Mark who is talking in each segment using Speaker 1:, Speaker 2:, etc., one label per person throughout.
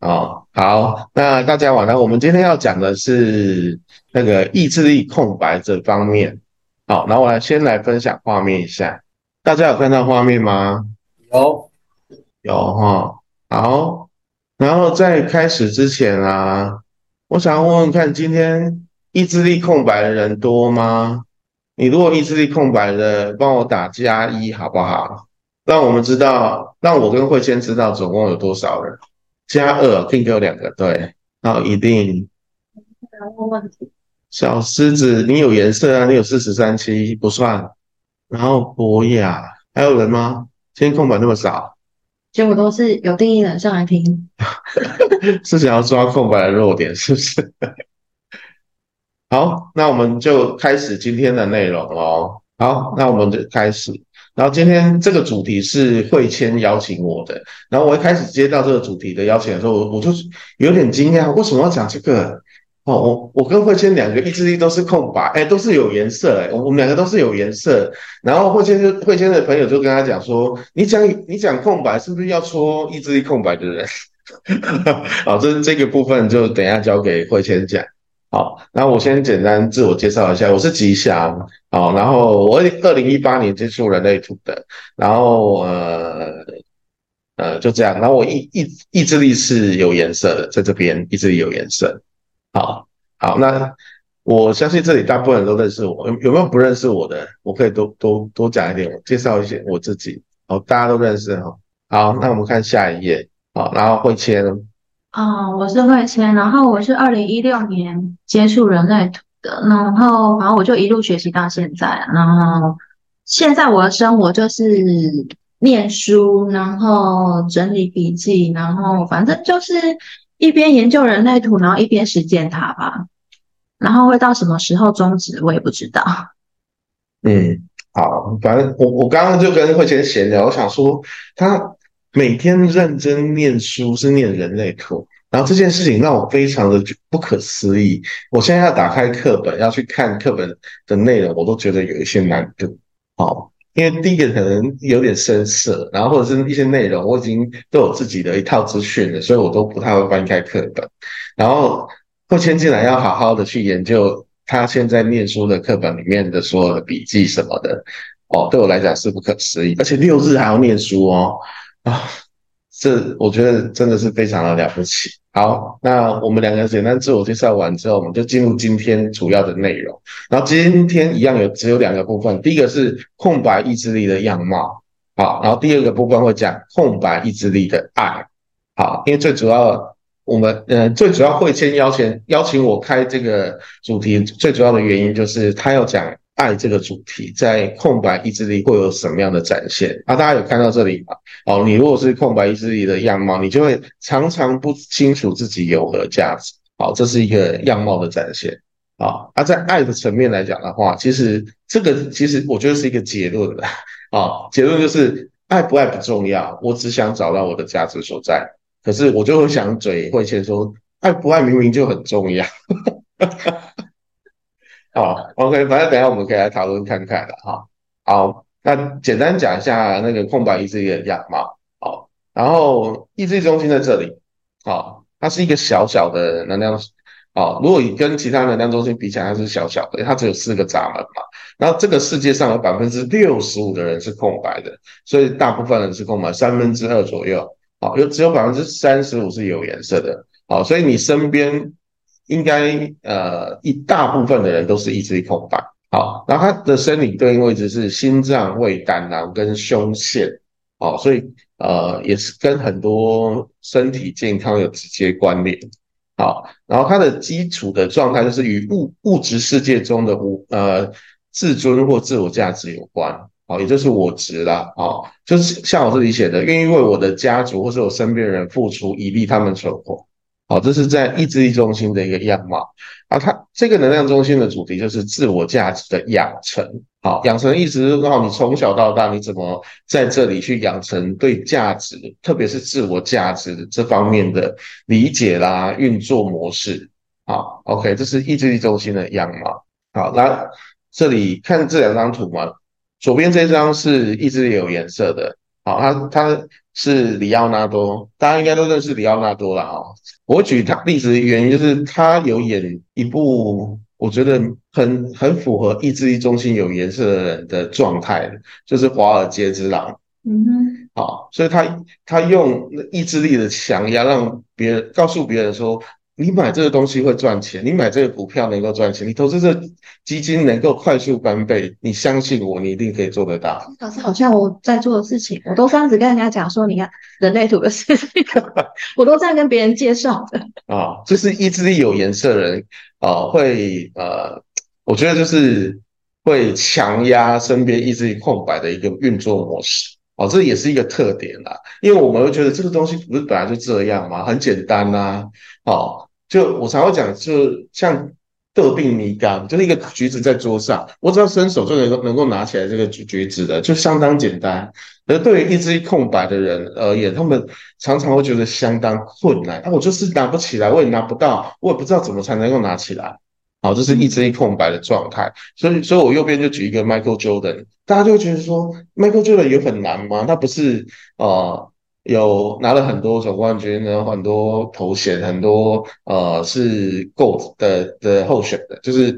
Speaker 1: 哦，好，那大家晚上我们今天要讲的是那个意志力空白这方面。好，那我来先来分享画面一下，大家有看到画面吗？
Speaker 2: 有，
Speaker 1: 有哈。好，然后在开始之前啊，我想问问看，今天意志力空白的人多吗？你如果意志力空白的，帮我打加一好不好？让我们知道，让我跟慧谦知道总共有多少人。加二，并给我两个，对，好，一定。
Speaker 3: 问问题。
Speaker 1: 小狮子，你有颜色啊？你有四十三期不算。然后博雅，还有人吗？今天空白那么少，
Speaker 3: 结果都是有定义的上来听。
Speaker 1: 是想要抓空白的弱点，是不是？好，那我们就开始今天的内容哦。好，那我们就开始。然后今天这个主题是慧谦邀请我的，然后我一开始接到这个主题的邀请的时候，我我就有点惊讶，为什么要讲这个？哦，我我跟慧谦两个意志力都是空白，哎，都是有颜色，哎，我们两个都是有颜色。然后慧谦就慧谦的朋友就跟他讲说，你讲你讲空白，是不是要说意志力空白的人？好，这这个部分就等下交给慧谦讲。好，那我先简单自我介绍一下，我是吉祥，好，然后我二零一八年接触人类图的，然后呃呃就这样，然后我意意意志力是有颜色的，在这边意志力有颜色，好，好，那我相信这里大部分人都认识我，有有没有不认识我的？我可以多多多讲一点，介绍一些我自己，哦，大家都认识哈，好，那我们看下一页，好，然后会签。
Speaker 3: 啊，我是慧谦，然后我是二零一六年接触人类图的，然后然后我就一路学习到现在，然后现在我的生活就是念书，然后整理笔记，然后反正就是一边研究人类图，然后一边实践它吧，然后会到什么时候终止我也不知道。
Speaker 1: 嗯，好，反正我我刚刚就跟慧谦闲聊，我想说他。每天认真念书是念人类图，然后这件事情让我非常的不可思议。我现在要打开课本要去看课本的内容，我都觉得有一些难度。哦，因为第一个可能有点生涩，然后或者是一些内容我已经都有自己的一套资讯了，所以我都不太会翻开课本。然后后签进来要好好的去研究他现在念书的课本里面的所有的笔记什么的。哦，对我来讲是不可思议，而且六日还要念书哦。啊，这我觉得真的是非常的了不起。好，那我们两个简单自我介绍完之后，我们就进入今天主要的内容。然后今天一样有只有两个部分，第一个是空白意志力的样貌，好，然后第二个部分会讲空白意志力的爱，好，因为最主要我们呃最主要会先邀请邀请我开这个主题，最主要的原因就是他要讲。爱这个主题在空白意志力会有什么样的展现？啊，大家有看到这里吗？哦，你如果是空白意志力的样貌，你就会常常不清楚自己有何价值。好，这是一个样貌的展现。啊，而在爱的层面来讲的话，其实这个其实我觉得是一个结论了。啊，结论就是爱不爱不重要，我只想找到我的价值所在。可是我就会想嘴会先说，爱不爱明明就很重要。好，OK，反正等下我们可以来讨论看看的哈。好，那简单讲一下那个空白意志力的样貌。好，然后意志力中心在这里。好，它是一个小小的能量。好，如果你跟其他能量中心比起来，它是小小的，它只有四个闸门嘛。然后这个世界上有百分之六十五的人是空白的，所以大部分人是空白，三分之二左右。好，有只有百分之三十五是有颜色的。好，所以你身边。应该呃一大部分的人都是意志力空白，好，然后他的生理对应位置是心脏、胃、胆囊跟胸腺，哦，所以呃也是跟很多身体健康有直接关联，好，然后它的基础的状态就是与物物质世界中的无呃自尊或自我价值有关，好，也就是我值啦，哦，就是像我这里写的，愿意为我的家族或是我身边人付出，以利他们存活。好，这是在意志力中心的一个样貌啊。它这个能量中心的主题就是自我价值的养成。好，养成意思是说，你从小到大你怎么在这里去养成对价值，特别是自我价值这方面的理解啦、运作模式。好，OK，这是意志力中心的样貌。好，那这里看这两张图嘛，左边这张是意志力有颜色的。好，他他是里奥纳多，大家应该都认识里奥纳多了啊。我举他例子的原因就是他有演一部，我觉得很很符合意志力中心有颜色的人的状态，就是《华尔街之狼》。
Speaker 3: 嗯哼，
Speaker 1: 好，所以他他用意志力的强压，让别人告诉别人说。你买这个东西会赚钱，你买这个股票能够赚钱，你投资这基金能够快速翻倍，你相信我，你一定可以做得到。
Speaker 3: 老师好像我在做的事情，我都这样子跟人家讲说，你看人类图的事情，我都这样跟别人介绍的。
Speaker 1: 啊，就是意志力有颜色的人啊，会呃，我觉得就是会强压身边意志力空白的一个运作模式。哦，这也是一个特点啦，因为我们会觉得这个东西不是本来就这样吗？很简单呐。哦。就我常会讲，就像得病米缸，就是一个橘子在桌上，我只要伸手就能够能够拿起来这个橘橘子的，就相当简单。而对于一支空白的人而言，他们常常会觉得相当困难。啊，我就是拿不起来，我也拿不到，我也不知道怎么才能够拿起来。好，这是一支空白的状态。所以，所以我右边就举一个 Michael Jordan，大家就会觉得说，Michael Jordan 有很难吗？他不是呃。有拿了很多总冠军，然后很多头衔，很多呃是 GOAT 的的候选的，就是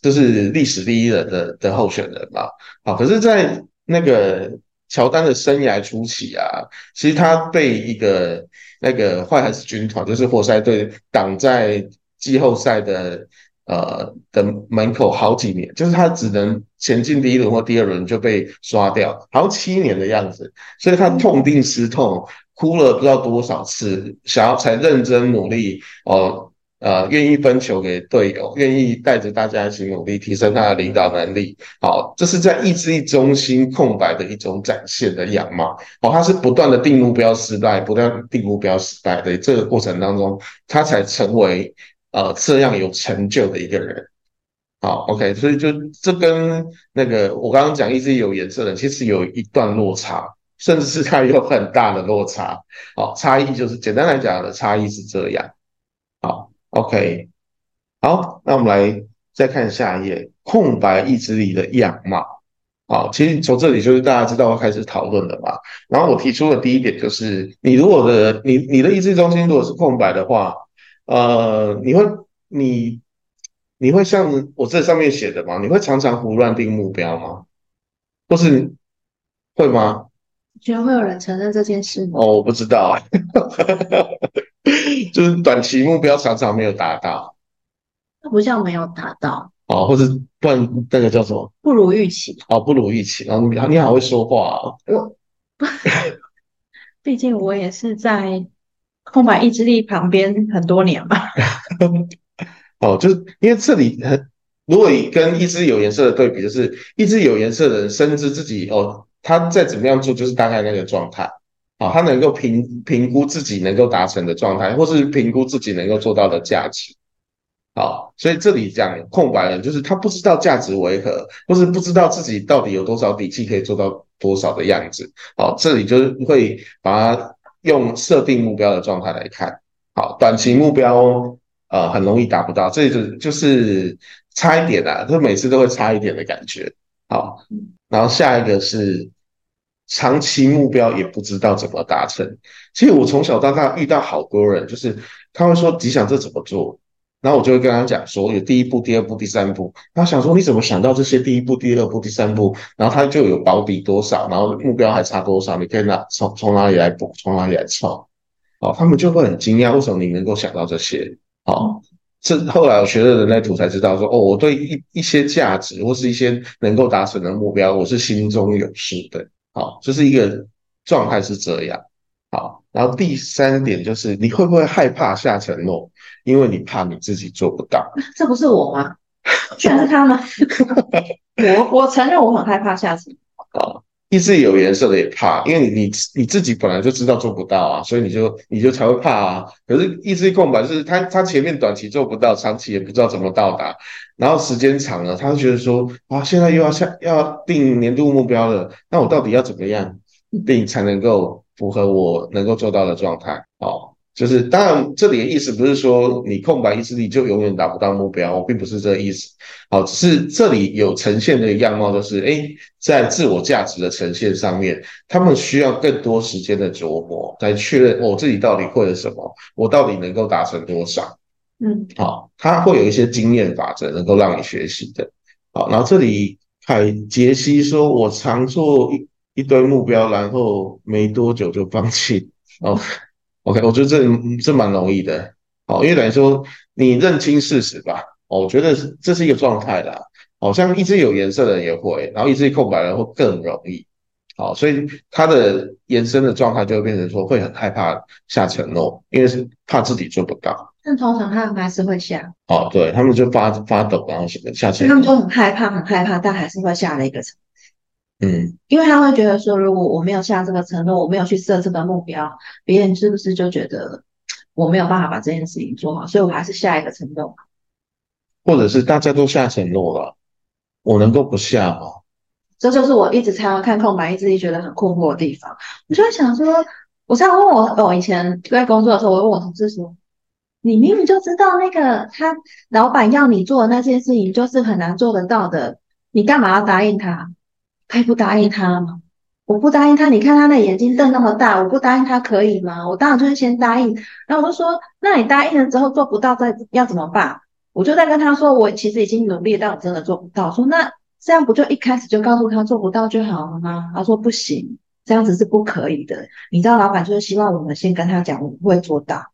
Speaker 1: 就是历史第一人的的候选人嘛。好，可是，在那个乔丹的生涯初期啊，其实他被一个那个坏孩子军团，就是活塞队挡在季后赛的。呃的门口好几年，就是他只能前进第一轮或第二轮就被刷掉，好七年的样子，所以他痛定思痛，哭了不知道多少次，想要才认真努力哦，呃，愿意分球给队友，愿意带着大家一起努力提升他的领导能力。好，这是在意志力中心空白的一种展现的样貌。哦，他是不断的定目标失败，不断定目标失败的这个过程当中，他才成为。呃，这样有成就的一个人，好，OK，所以就这跟那个我刚刚讲一直有颜色的，其实有一段落差，甚至是它有很大的落差。好，差异就是简单来讲的差异是这样。好，OK，好，那我们来再看下一页，空白意志力的样貌。好，其实从这里就是大家知道要开始讨论了嘛。然后我提出的第一点就是，你如果的你你的意志中心如果是空白的话。呃，你会你你会像我这上面写的吗？你会常常胡乱定目标吗？或是会吗？
Speaker 3: 觉得会有人承认这件事吗？
Speaker 1: 哦，我不知道，就是短期目标常常没有达到。
Speaker 3: 那不叫没有达到
Speaker 1: 哦，或是不然那个叫什么？
Speaker 3: 不如预期
Speaker 1: 哦，不如预期。然后你你好会说话啊。
Speaker 3: 我，毕竟我也是在。空白意志力旁边很多年吧。
Speaker 1: 哦，就是因为这里很，如果你跟意志有颜色的对比，就是意志有颜色的人深知自己哦，他再怎么样做就是大概那个状态，啊，他能够评评估自己能够达成的状态，或是评估自己能够做到的价值，好，所以这里讲空白人就是他不知道价值为何，或是不知道自己到底有多少底气可以做到多少的样子，好，这里就是会把它。用设定目标的状态来看，好，短期目标呃很容易达不到，这就就是差一点啊，就每次都会差一点的感觉。好，然后下一个是长期目标也不知道怎么达成。其实我从小到大遇到好多人，就是他会说吉祥这怎么做？然后我就会跟他讲说，有第一步、第二步、第三步。他想说你怎么想到这些第一步、第二步、第三步？然后他就有保底多少，然后目标还差多少？你可以拿从从哪里来补，从哪里来凑？哦，他们就会很惊讶，为什么你能够想到这些？哦，这后来我学了人类图才知道，说哦，我对一一些价值或是一些能够达成的目标，我是心中有数的。好，就是一个状态是这样。好，然后第三点就是你会不会害怕下承诺？因为你怕你自己做不到，
Speaker 3: 这不是我吗？全是他吗？我我承认我很害怕下次
Speaker 1: 啊，意志有颜色的也怕，因为你你你自己本来就知道做不到啊，所以你就你就才会怕啊。可是意志空白是他他前面短期做不到，长期也不知道怎么到达，然后时间长了，他就觉得说啊，现在又要下要定年度目标了，那我到底要怎么样定才能够符合我能够做到的状态？哦。就是当然这里的意思不是说你空白意志力就永远达不到目标，我并不是这个意思。好，只是这里有呈现的样貌，就是哎，在自我价值的呈现上面，他们需要更多时间的琢磨，来确认我自己到底会了什么，我到底能够达成多少。
Speaker 3: 嗯，
Speaker 1: 好，他会有一些经验法则能够让你学习的。好，然后这里凯杰西说，我常做一一堆目标，然后没多久就放弃。哦，OK，我觉得这这蛮容易的。好，因为等于说你认清事实吧。哦，我觉得这是一个状态啦。好像一直有颜色的人也会，然后一直空白的人会更容易。好，所以它的延伸的状态就会变成说会很害怕下承诺，因为是怕自己做不到。
Speaker 3: 但通常他们还是会下。
Speaker 1: 哦，对他们就发发抖，然后下承
Speaker 3: 他们都很害怕，很害怕，但还是会下了一个承
Speaker 1: 诺。嗯，
Speaker 3: 因为他会觉得说，如果我没有下这个承诺，我没有去设这个目标，别人是不是就觉得我没有办法把这件事情做好？所以我还是下一个承诺。
Speaker 1: 或者是大家都下承诺了，我能够不下吗？
Speaker 3: 这就是我一直常常看空白意志力觉得很困惑的地方。我就在想说，我常问我，我以前在工作的时候，我问我同事说：“你明明就知道那个他老板要你做的那件事情就是很难做得到的，你干嘛要答应他？可以不答应他吗？我不答应他，你看他那眼睛瞪那么大，我不答应他可以吗？我当然就是先答应。然后我就说：那你答应了之后做不到，再要怎么办？”我就在跟他说，我其实已经努力，但我真的做不到。说那这样不就一开始就告诉他做不到就好了吗？他说不行，这样子是不可以的。你知道，老板就是希望我们先跟他讲，我们会做到。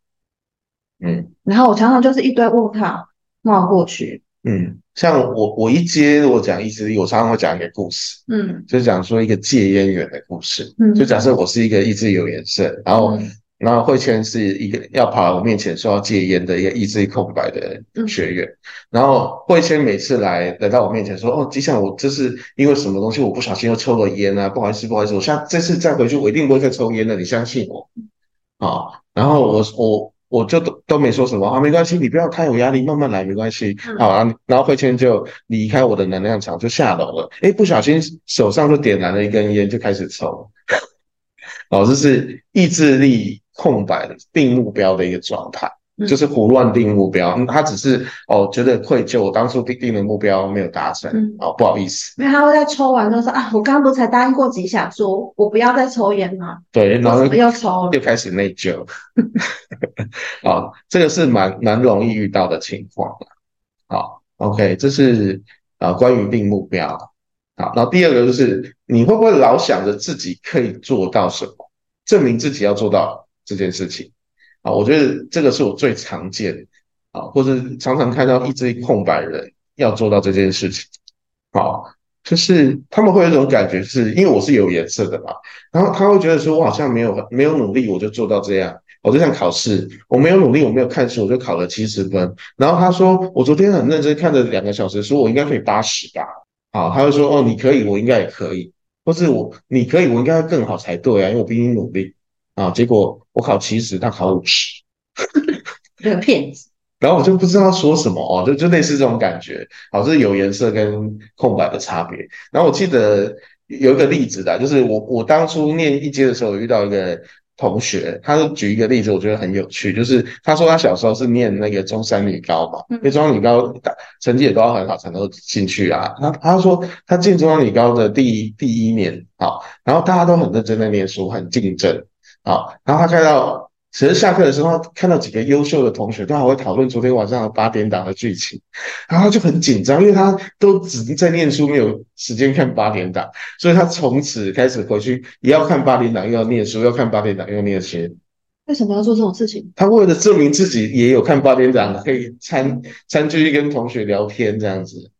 Speaker 1: 嗯，
Speaker 3: 然后我常常就是一堆问号冒过去。
Speaker 1: 嗯，像我我一接我讲意志力，我常常会讲一个故事。
Speaker 3: 嗯，
Speaker 1: 就讲说一个戒烟员的故事。
Speaker 3: 嗯，
Speaker 1: 就假设我是一个意志力有颜色，然后。然后慧谦是一个要跑来我面前说要戒烟的一个意志力空白的学员，然后慧谦每次来来到我面前说：“哦，吉祥，我这是因为什么东西？我不小心又抽了烟啊，不好意思，不好意思，我下这次再回去我一定不会再抽烟了，你相信我。”啊，然后我我我就都都没说什么啊，没关系，你不要太有压力，慢慢来，没关系。好啊，然后慧谦就离开我的能量场，就下楼了。哎，不小心手上就点燃了一根烟，就开始抽。哦，这是意志力。空白的定目标的一个状态，就是胡乱定目标。他只是哦觉得愧疚，我当初定定的目标没有达成，哦不好意思。
Speaker 3: 因为他会在抽完就说啊，我刚刚不是才答应过吉祥，说我不要再抽烟吗？
Speaker 1: 对，然后
Speaker 3: 又抽，
Speaker 1: 又开始内疚。啊，这个是蛮蛮容易遇到的情况。好，OK，这是啊关于定目标。好，然后第二个就是你会不会老想着自己可以做到什么，证明自己要做到。这件事情啊，我觉得这个是我最常见啊，或者常常看到一堆空白人要做到这件事情，好，就是他们会有一种感觉，是因为我是有颜色的嘛，然后他会觉得说我好像没有没有努力，我就做到这样，我就像考试，我没有努力，我没有看书，我就考了七十分，然后他说我昨天很认真看了两个小时书，我应该可以八十吧，好，他会说哦你可以，我应该也可以，或是我你可以，我应该更好才对啊，因为我比你努力。啊！结果我考七十，他考五十，
Speaker 3: 这个骗子。
Speaker 1: 然后我就不知道说什么哦，就就类似这种感觉。好，这是有颜色跟空白的差别。然后我记得有一个例子的，就是我我当初念一阶的时候，遇到一个同学，他举一个例子，我觉得很有趣，就是他说他小时候是念那个中山女高嘛，因为中山女高成绩也都要很好才能进去啊。他他说他进中山女高的第一第一年，好，然后大家都很认真在念书，很竞争。好，然后他看到，其实下课的时候看到几个优秀的同学，都还会讨论昨天晚上的八点档的剧情，然后他就很紧张，因为他都只在念书，没有时间看八点档，所以他从此开始回去也要看八点档，又要念书，要看八点档，又要念书。
Speaker 3: 为什么要做这种事情？
Speaker 1: 他为了证明自己也有看八点档，可以参参去跟同学聊天这样子。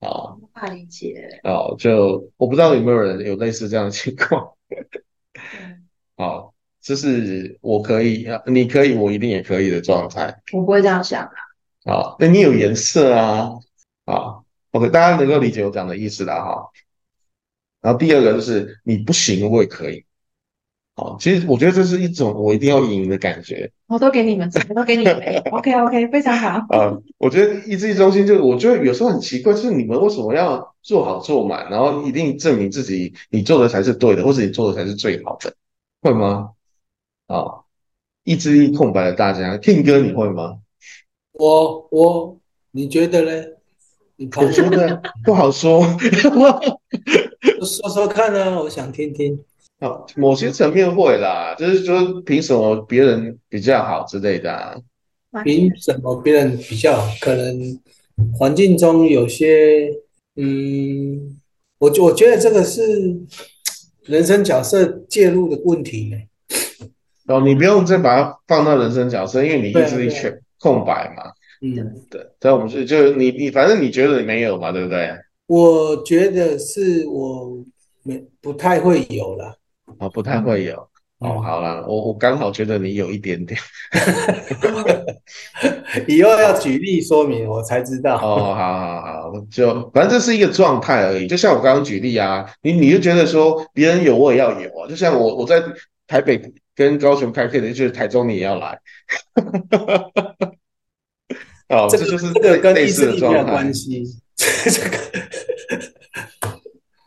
Speaker 1: 啊，
Speaker 3: 不理解。
Speaker 1: 哦，就我不知道有没有人有类似这样的情况。好。就是我可以啊，你可以，我一定也可以的状态。
Speaker 3: 我不会这样想啊。
Speaker 1: 好，那你有颜色啊？好，OK，大家能够理解我讲的意思的哈。然后第二个就是你不行，我也可以。好，其实我觉得这是一种我一定要赢的感觉。
Speaker 3: 我都给你们，我都给你们。OK OK，非常好。
Speaker 1: 啊，我觉得意志力中心就是我觉得有时候很奇怪，就是你们为什么要做好做满，然后一定证明自己你做的才是对的，或者你做的才是最好的，会吗？啊，一支一空白的大家，King 哥你会吗？
Speaker 2: 我我，你觉得呢？你
Speaker 1: 我觉得不好说，
Speaker 2: 说说看啊，我想听听。
Speaker 1: 好，某些层面会啦，就是说凭什么别人比较好之类的啊？
Speaker 2: 凭什么别人比较好？可能环境中有些，嗯，我我觉得这个是人生角色介入的问题呢。
Speaker 1: 哦，你不用再把它放到人生角色，因为你意志力全空白嘛。
Speaker 2: 嗯，
Speaker 1: 对，在我们是就你你反正你觉得你没有嘛，对不对？
Speaker 2: 我觉得是我没不太会有了。
Speaker 1: 哦，不太会有。哦，好啦，我我刚好觉得你有一点点。
Speaker 2: 以后要举例说明，我才知道。
Speaker 1: 哦，好好好，就反正这是一个状态而已。就像我刚刚举例啊，你你就觉得说别人有我也要有啊。就像我我在台北跟高雄开课的，就是台中你也要来。哦，这就是
Speaker 2: 这个跟
Speaker 1: 类
Speaker 2: 意志力没有
Speaker 1: 似的状态。
Speaker 2: 关系。这个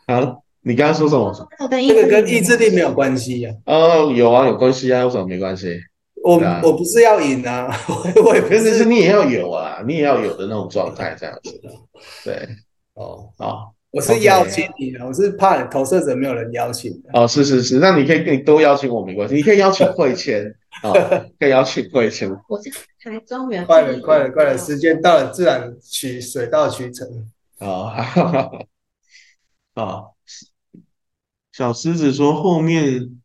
Speaker 1: 好，你刚刚说什么？
Speaker 2: 这个跟意志力没有关系呀。
Speaker 1: 哦，有啊，有关系啊，为什么没关系？
Speaker 2: 我
Speaker 1: 啊
Speaker 2: 我不是要赢啊，我我也不
Speaker 1: 是是
Speaker 2: 是
Speaker 1: 你也要有啊，你也要有的那种状态，这样子。对，
Speaker 2: 哦，
Speaker 1: 哦
Speaker 2: 我是邀请你的，我是怕投射者没有人邀请的。
Speaker 1: 哦，是是是，那你可以你多邀请我没关系，你可以邀请慧谦啊，可以邀请慧谦。
Speaker 3: 我是台中原，
Speaker 2: 快了，快了，快了，时间到了，自然取水到渠成。
Speaker 1: 啊，哈哈哈啊，小狮子说后面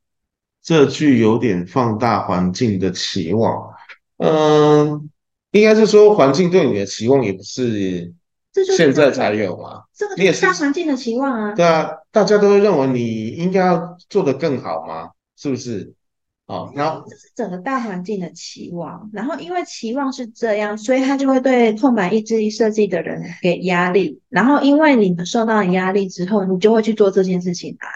Speaker 1: 这句有点放大环境的期望，嗯，应该是说环境对你的期望也不是
Speaker 3: 这就是
Speaker 1: 现在才有嘛，
Speaker 3: 这个
Speaker 1: 你也
Speaker 3: 是大环境的期望啊。
Speaker 1: 对啊，大家都会认为你应该要做得更好嘛，是不是？哦，然后
Speaker 3: 这是整个大环境的期望，然后因为期望是这样，所以他就会对空白意志力设计的人给压力，然后因为你们受到压力之后，你就会去做这件事情来。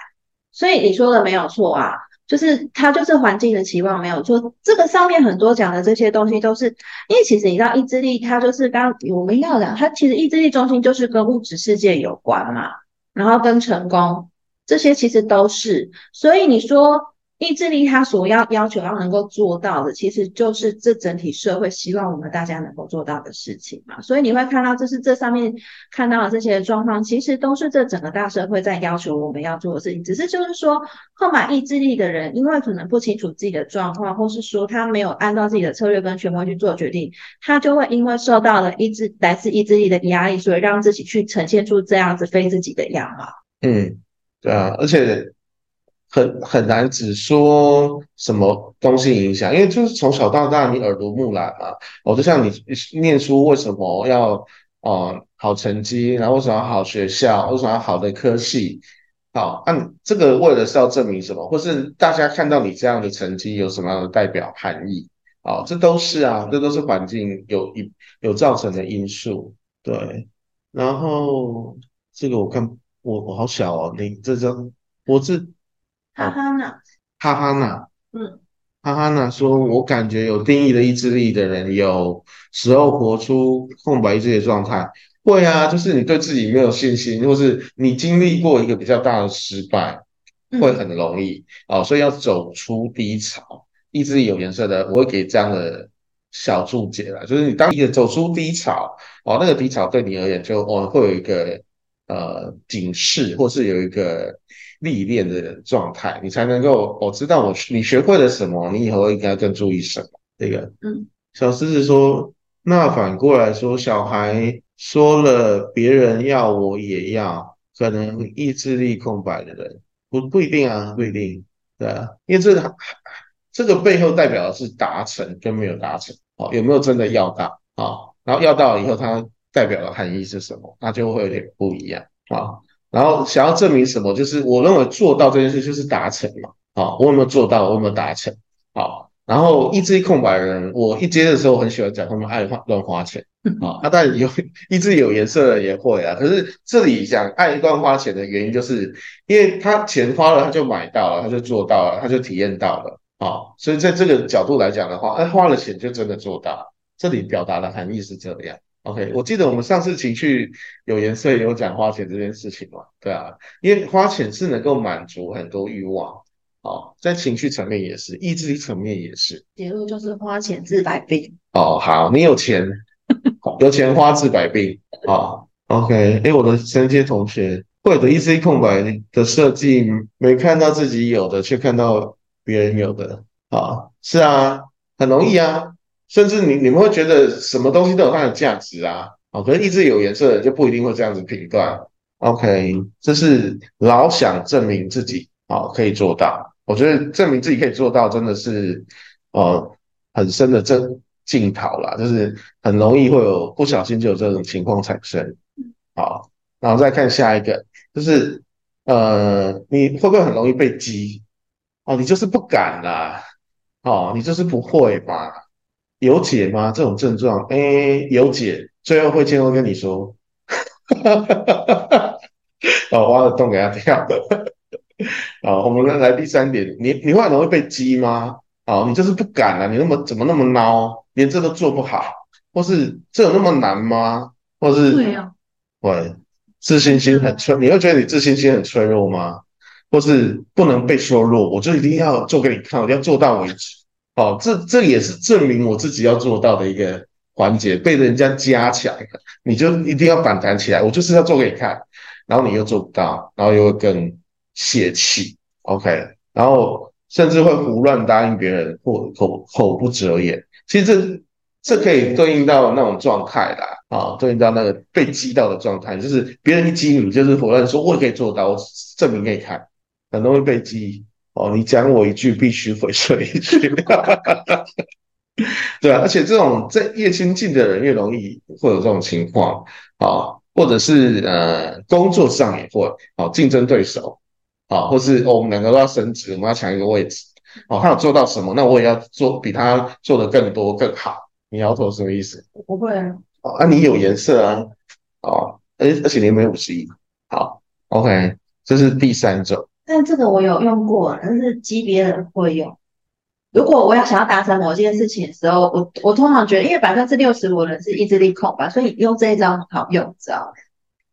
Speaker 3: 所以你说的没有错啊，就是它就是环境的期望没有错。这个上面很多讲的这些东西都是，因为其实你知道意志力，它就是刚我们要讲，它其实意志力中心就是跟物质世界有关嘛，然后跟成功这些其实都是，所以你说。意志力它所要要求要能够做到的，其实就是这整体社会希望我们大家能够做到的事情嘛。所以你会看到，这是这上面看到的这些状况，其实都是这整个大社会在要求我们要做的事情。只是就是说，购买意志力的人，因为可能不清楚自己的状况，或是说他没有按照自己的策略跟权威去做决定，他就会因为受到了意志来自意志力的压力，所以让自己去呈现出这样子非自己的样貌。
Speaker 1: 嗯，对啊，而且很很难只说什么东西影响，因为就是从小到大你耳濡目染嘛。哦，就像你念书为什么要呃好成绩，然后为什么要好学校，为什么要好的科系？好，按、这个为了是要证明什么，或是大家看到你这样的成绩有什么样的代表含义？哦，这都是啊，这都是环境有一有造成的因素。对，然后这个我看我我好小哦，你这张我是
Speaker 3: 哈哈娜，
Speaker 1: 哈哈娜，
Speaker 3: 嗯，
Speaker 1: 哈哈娜说，我感觉有定义的意志力的人，有时候活出空白意志力的状态。会啊，就是你对自己没有信心，或是你经历过一个比较大的失败，会很容易。哦，所以要走出低潮。意志力有颜色的，我会给这样的小注解啦，就是你当你走出低潮哦，那个低潮对你而言就哦会有一个呃警示，或是有一个历练的状态，你才能够我、哦、知道我你学会了什么，你以后应该更注意什么。这个，
Speaker 3: 嗯，
Speaker 1: 小狮子说，那反过来说，小孩说了别人要我也要，可能意志力空白的人不不一定啊，不一定，对啊，因为这个这个背后代表的是达成跟没有达成，哦，有没有真的要到啊？然后要到以后，它代表的含义是什么？那就会有点不一样啊。然后想要证明什么，就是我认为做到这件事就是达成嘛，啊，我有没有做到？我有没有达成？啊，然后意志力空白的人，我一接的时候很喜欢讲他们爱花乱花钱啊，啊，当然有一志有颜色的也会啊，可是这里讲爱乱花钱的原因，就是因为他钱花了，他就买到了，他就做到了，他就体验到了。啊，所以在这个角度来讲的话，哎，花了钱就真的做到，这里表达的含义是这样。OK，我记得我们上次情绪有颜色也有讲花钱这件事情嘛，对啊，因为花钱是能够满足很多欲望，哦，在情绪层面也是，意志力层面也是。
Speaker 3: 结论就是花钱治百病。
Speaker 1: 哦，好，你有钱，有钱花治百病。哦，OK。哎，我的升阶同学，或者意志力空白的设计，没看到自己有的，却看到别人有的。啊，是啊，很容易啊。甚至你你们会觉得什么东西都有它的价值啊。哦，可是意志有颜色的就不一定会这样子评断。OK，这是老想证明自己。哦，可以做到。我觉得证明自己可以做到，真的是呃很深的正镜头啦，就是很容易会有不小心就有这种情况产生。好，然后再看下一个，就是呃你会不会很容易被激？哦，你就是不敢啦，哦，你就是不会嘛？有解吗？这种症状？哎，有解，最后会见过跟你说，哦，挖个洞给他跳。好，我们来来第三点，你你会很容易被激吗？好，你就是不敢啊，你那么怎么那么孬，连这都做不好，或是这有那么难吗？或是
Speaker 3: 对呀，
Speaker 1: 对，自信心很脆，你会觉得你自信心很脆弱吗？或是不能被说弱，我就一定要做给你看，我要做到为止。好，这这也是证明我自己要做到的一个环节，被人家加强，你就一定要反弹起来，我就是要做给你看，然后你又做不到，然后又会更。泄气，OK，然后甚至会胡乱答应别人或口口不择言。其实这这可以对应到那种状态啦，啊，对应到那个被激到的状态，就是别人一激你，就是胡乱说，我也可以做到，我证明给你看，很容易被激。哦，你讲我一句，必须回说一句，对啊，而且这种在越亲近的人越容易会有这种情况，啊，或者是呃工作上也会，啊，竞争对手。啊，或是我们两个都要升职，我们要抢一个位置。哦，他有做到什么，那我也要做比他做的更多更好。你摇头什么意思？
Speaker 3: 不会啊。
Speaker 1: 哦，那你有颜色啊。哦，而而且你没有五十一。好，OK，这是第三种。
Speaker 3: 但这个我有用过，但是级别的会用。如果我要想要达成某件事情的时候，我我通常觉得，因为百分之六十五人是意志力控吧，所以用这一招很好用，知道吗？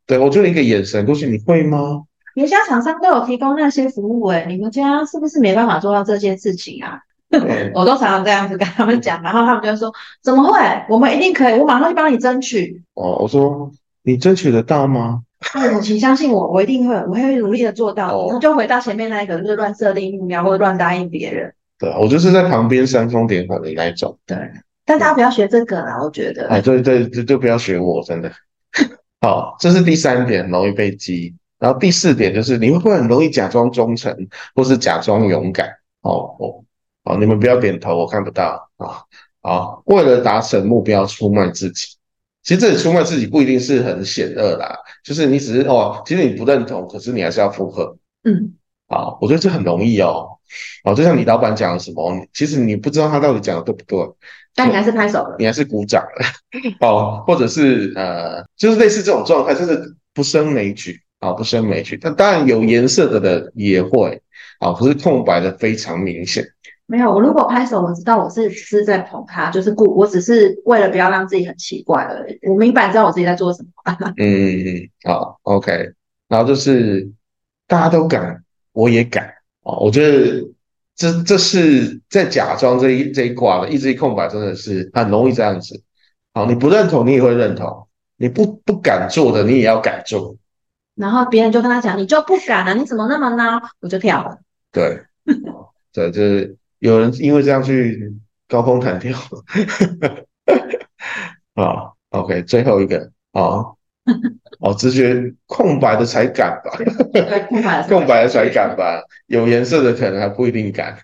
Speaker 1: 对，我就一个眼神过去，你会吗？
Speaker 3: 别家厂商都有提供那些服务，哎，你们家是不是没办法做到这件事情啊？我都常常这样子跟他们讲，然后他们就说：“怎么会？我们一定可以，我马上去帮你争取。”
Speaker 1: 哦，我说你争取得到吗？
Speaker 3: 对，请相信我，我一定会，我会努力的做到。那就回到前面那一个，就是乱设定目标或者乱答应别人。
Speaker 1: 对，我就是在旁边煽风点火的那一种。
Speaker 3: 对，但大家不要学这个啦，我觉得。
Speaker 1: 哎，对对，就就不要学我，真的。好，这是第三点，容易被激。然后第四点就是你会不会很容易假装忠诚，或是假装勇敢？哦哦哦，你们不要点头，我看不到啊好！为了达成目标出卖自己，其实这里出卖自己不一定是很险恶啦，就是你只是哦，其实你不认同，可是你还是要附和。
Speaker 3: 嗯，
Speaker 1: 好，我觉得这很容易哦。哦，就像你老板讲了什么，其实你不知道他到底讲的对不对，
Speaker 3: 但你还是拍手了，
Speaker 1: 你还是鼓掌了。哦，或者是呃，就是类似这种状态，就是不胜枚举。啊，不胜枚举。但当然有颜色的的也会，啊，可是空白的非常明显。
Speaker 3: 没有，我如果拍手，我知道我是是在捧他，就是故，我只是为了不要让自己很奇怪而已。我明白知道我自己在做什么。
Speaker 1: 嗯嗯嗯，好，OK。然后就是大家都敢，我也敢。哦，我觉得这这是在假装这一这一卦的，一直空白真的是很容易这样子。好，你不认同，你也会认同；你不不敢做的，你也要敢做。
Speaker 3: 然后别人就跟他讲：“你就不敢了？你怎么那么孬？”我就跳了。
Speaker 1: 对，对，就是有人因为这样去高空弹跳。啊，OK，最后一个啊，哦，直觉空白的才敢吧？
Speaker 3: 空白
Speaker 1: 空白的才敢吧？有颜色的可能还不一定敢。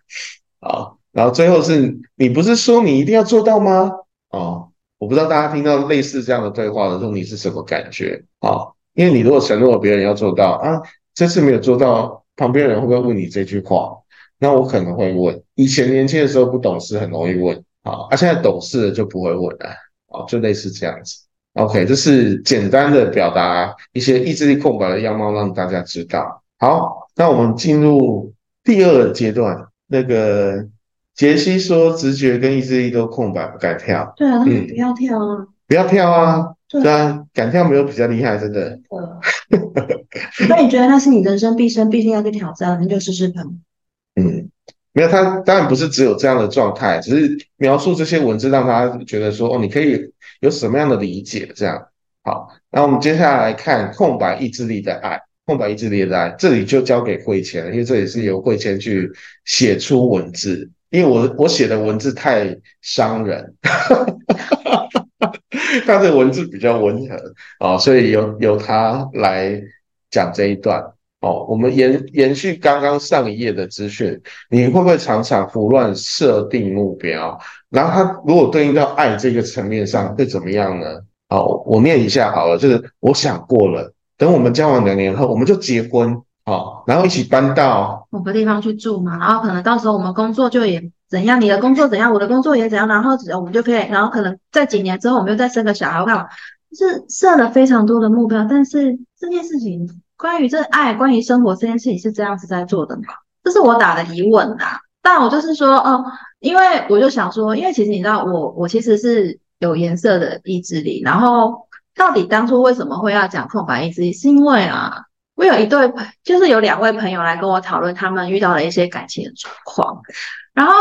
Speaker 1: 啊，然后最后是你不是说你一定要做到吗？哦，我不知道大家听到类似这样的对话的时候，你是什么感觉？啊？因为你如果承诺别人要做到啊，这次没有做到，旁边人会不会问你这句话？那我可能会问。以前年轻的时候不懂事，很容易问啊，啊，现在懂事了就不会问了啊，就类似这样子。OK，这是简单的表达一些意志力空白的样貌，让大家知道。好，那我们进入第二阶段。那个杰西说，直觉跟意志力都空白，不敢跳。
Speaker 3: 对啊，嗯，不要跳啊，
Speaker 1: 不要跳啊。对啊，敢跳没有比较厉害，真的。
Speaker 3: 那你觉得那是你人生毕生必定要去挑战，你就试试看。
Speaker 1: 嗯，没有，他当然不是只有这样的状态，只是描述这些文字，让大家觉得说，哦，你可以有什么样的理解？这样好。那我们接下来看空白意志力的爱，空白意志力的爱，这里就交给慧谦，因为这里是由慧谦去写出文字，因为我我写的文字太伤人，他的文字比较温和啊，所以由由他来讲这一段。哦，我们延延续刚刚上一页的资讯，你会不会常常胡乱设定目标？然后它如果对应到爱这个层面上会怎么样呢？好，我念一下好了，就是我想过了，等我们交往两年后，我们就结婚，好，然后一起搬到
Speaker 3: 某个地方去住嘛，然后可能到时候我们工作就也怎样，你的工作怎样，我的工作也怎样，然后我们就可以，然后可能在几年之后，我们又再生个小孩，干嘛？是设了非常多的目标，但是这件事情。关于这爱，关于生活这件事情是这样子在做的吗？这是我打的疑问呐。但我就是说，哦，因为我就想说，因为其实你知道，我我其实是有颜色的意志力。然后，到底当初为什么会要讲空白意志力？是因为啊，我有一对，就是有两位朋友来跟我讨论他们遇到了一些感情的状况。然后，